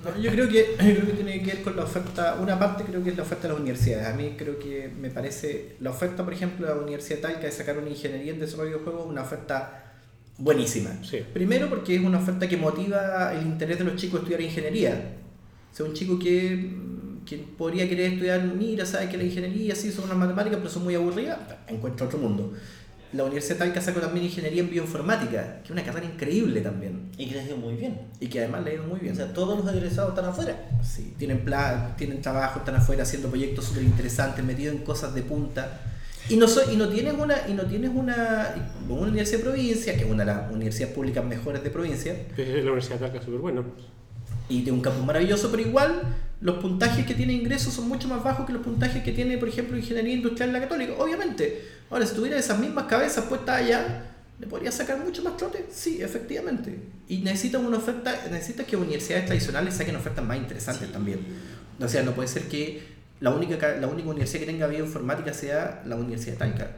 No, yo creo que yo creo que tiene que ver con la oferta, una parte creo que es la oferta de las universidades. A mí creo que me parece la oferta, por ejemplo, de la Universidad Talca de sacar una ingeniería en desarrollo de juegos, una oferta buenísima. Sí. Primero porque es una oferta que motiva el interés de los chicos a estudiar ingeniería. O sea, un chico que, que podría querer estudiar, mira, sabe que la ingeniería sí son unas matemáticas, pero son muy aburridas, encuentra otro mundo. La Universidad Talca sacó también ingeniería en bioinformática, que es una carrera increíble también. Y que les dio muy bien. Y que además le ha ido muy bien. O sea, todos los egresados están afuera. Sí, tienen, pla tienen trabajo, están afuera haciendo proyectos súper interesantes, metidos en cosas de punta. Y no, soy, y no tienes una, y no tienes una, una universidad de provincia, que es una de las universidades públicas mejores de provincia, La Universidad de Talca es súper buena. y de un campus maravilloso, pero igual los puntajes que tiene ingresos son mucho más bajos que los puntajes que tiene, por ejemplo, Ingeniería Industrial en la Católica. Obviamente, ahora si tuviera esas mismas cabezas puestas allá, ¿le podría sacar mucho más trote? Sí, efectivamente. Y necesitas una oferta, necesitas que universidades tradicionales saquen ofertas más interesantes también. O sea, no puede ser que la única, ca- la única universidad que tenga bioinformática sea la Universidad de Talca.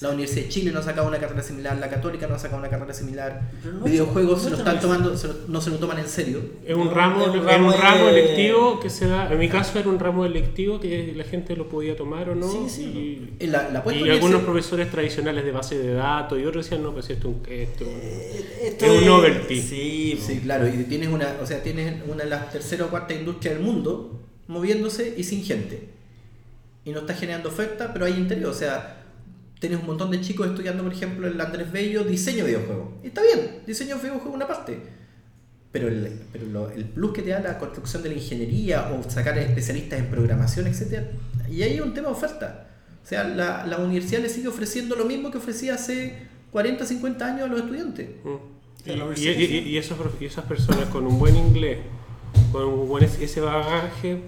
La Universidad de Chile no ha sacado una carrera similar, la Católica no ha sacado una carrera similar. No Videojuegos se no lo es están tomando, se lo- no se lo toman en serio. Es un ramo, es un es un ramo ramo, de- electivo que se da. En mi caso era un ramo electivo que la gente lo podía tomar o no. Sí, sí, y, la, la y algunos profesores tradicionales de base de datos y otros decían, no, pues esto, esto Eh, esto Es un novelty. Sí, Sí, claro, y tienes una, o sea, tienes una de las tercera o cuarta industrias del mundo moviéndose y sin gente. Y no estás generando oferta, pero hay interior. O sea, tienes un montón de chicos estudiando, por ejemplo, el Andrés Bello, diseño de videojuegos. Y está bien, diseño de videojuegos es una parte. Pero, el, pero lo- el plus que te da la construcción de la ingeniería o sacar especialistas en programación, etcétera Y ahí hay un tema de oferta. O sea, la, la universidad le sigue ofreciendo lo mismo que ofrecía hace 40, 50 años a los estudiantes. Mm. Y, versión y- sí. y- y esos, y esas personas con un buen inglés, con un buen es- ese bagaje,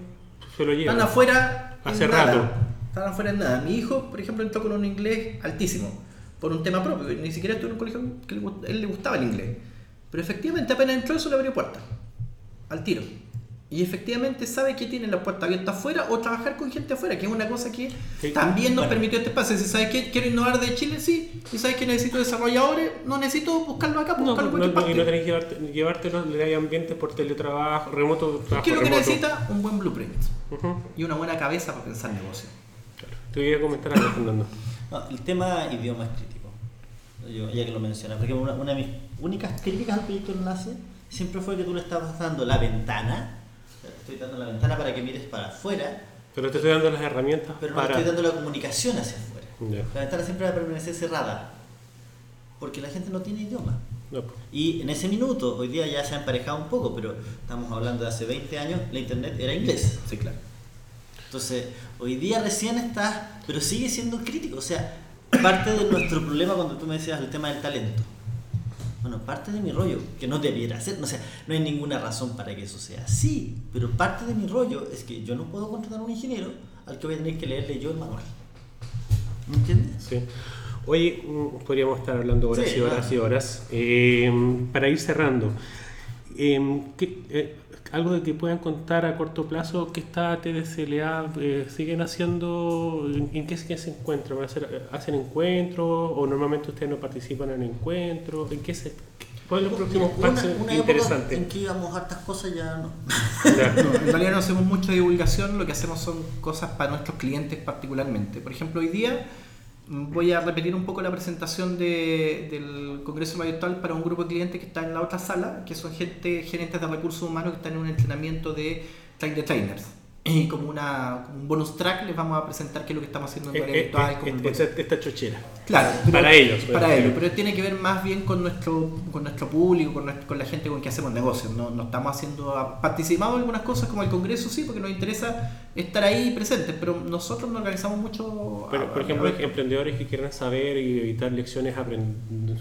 se lo llevan. Están afuera Hace en nada. rato. Están afuera en nada. Mi hijo, por ejemplo, entró con un inglés altísimo, por un tema propio. Ni siquiera estuvo en un colegio que le él le gustaba el inglés. Pero efectivamente, apenas entró, eso le abrió puertas. Al tiro. Y efectivamente sabe que tiene la puerta abierta afuera o trabajar con gente afuera, que es una cosa que Sí. también nos Bueno. permitió este espacio. Si sabes que quiero innovar de Chile, sí. Y sabes que necesito desarrolladores, no necesito buscarlo acá, No, buscarlo en no, cualquier no, y parte. no tenés que llevarte, llevártelo, le hay ambientes por teletrabajo, remoto, trabajo ¿Qué es lo que remoto. necesita? Un buen blueprint. Ujú, Y una buena cabeza para pensar negocio. claro. Te voy a comentar algo, Fernando. No, el tema idioma es crítico. Yo, ya que lo mencionas, porque una, una de mis únicas críticas al proyecto Enlace siempre fue que tú le estabas dando la ventana, estoy dando la ventana para que mires para afuera, Pero te estoy dando las herramientas pero no para... estoy dando la comunicación hacia afuera. La ventana siempre va a permanecer cerrada, porque la gente no tiene idioma. No, pues. Y en ese minuto, hoy día ya se ha emparejado un poco, pero estamos hablando de hace 20 años, la internet era inglés. Sí, claro. Entonces, hoy día recién está, pero sigue siendo crítico. O sea, parte de nuestro problema cuando tú me decías el tema del talento. Bueno, parte de mi rollo, que no debiera ser, no, sé, no hay ninguna razón para que eso sea así, pero parte de mi rollo es que yo no puedo contratar a un ingeniero al que voy a tener que leerle yo el manual. ¿Me entiendes? Sí. Oye, mm, podríamos estar hablando horas Sí, y horas claro. y horas. Eh, para ir cerrando, eh, ¿qué- eh, algo de que puedan contar a corto plazo, ¿qué está TDCLA? Eh, ¿Siguen haciendo? ¿En, en qué, qué se encuentran? ¿Van a hacer- ¿Hacen encuentros? ¿O normalmente ustedes no participan en encuentros? ¿En qué se, ¿Cuáles son los próximos pasos interesantes? en que íbamos hartas cosas ya no. Ya. No, en realidad no hacemos mucha divulgación, lo que hacemos son cosas para nuestros clientes particularmente. Por ejemplo, hoy día Voy a repetir un poco la presentación de- del Congreso Virtual para un grupo de clientes que está en la otra sala, que son gente, gerentes de recursos humanos que están en un entrenamiento de Train Trainers. Como una, como un bonus track les vamos a presentar qué es lo que estamos haciendo en Eh, el eh, virtual. eh, como el esta, chochera. Claro, pero- Para ellos, Para bueno, ellos, pero- pero tiene que ver más bien con nuestro, con nuestro público, con, nuestro- con la gente con que hacemos negocios. No, no estamos haciendo, participamos en algunas cosas como el Congreso, sí, porque nos interesa estar ahí presentes, pero nosotros no organizamos mucho. Pero, a- por ejemplo, a- emprendedores que quieran saber y evitar lecciones aprendidas.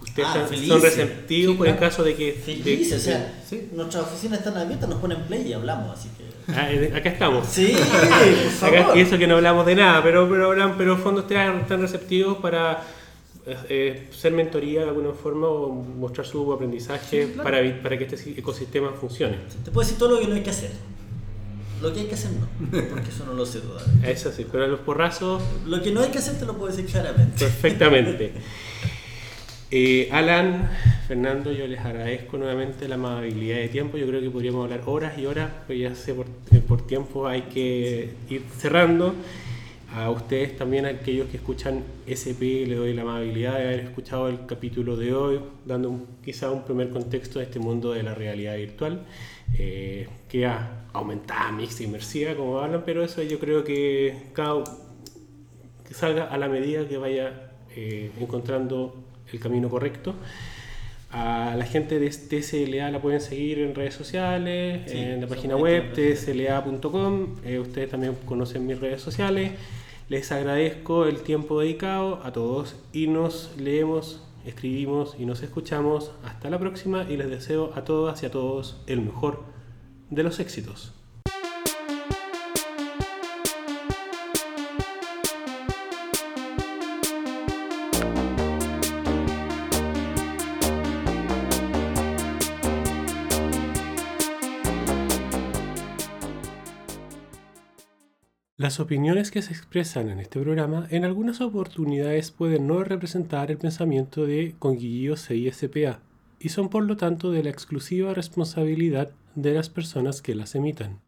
Ustedes Ah, están- son receptivos Sí, por el caso de que. Felices, de- o sea, sí. nuestras oficinas están abiertas, nos ponen play y hablamos, así que... Ah, eh, acá estamos. Sí, Acá- y eso que no hablamos de nada, pero pero pero en fondo ustedes están receptivos para eh, eh, ser mentoría de alguna forma o mostrar su aprendizaje Sí, claro. para, para que este ecosistema funcione. Te puedo decir todo lo que no hay que hacer. Lo que hay que hacer no, porque eso no lo sé todavía. Eso sí, pero los porrazos, Lo que no hay que hacer te lo puedo decir claramente. perfectamente. Eh, Alan, Fernando, yo les agradezco nuevamente la amabilidad de tiempo. Yo creo que podríamos hablar horas y horas, pero ya sé por, eh, por tiempo hay que ir cerrando. A ustedes también, a aquellos que escuchan SP, les doy la amabilidad de haber escuchado el capítulo de hoy, dando quizá un primer contexto de este mundo de la realidad virtual, eh, que ha aumentada, mixta, inmersiva, como hablan, pero eso yo creo que cada, que salga a la medida que vaya encontrando el camino correcto. A la gente de TSLA la pueden seguir en redes sociales, Sí, en la página web tsla.com. Eh, ustedes también conocen mis redes sociales. Les agradezco el tiempo dedicado a todos y nos leemos, escribimos y nos escuchamos. Hasta la próxima y les deseo a todas y a todos el mejor de los éxitos. Las opiniones que se expresan en este programa en algunas oportunidades pueden no representar el pensamiento de Conguillío CISPA y son por lo tanto de la exclusiva responsabilidad de las personas que las emitan.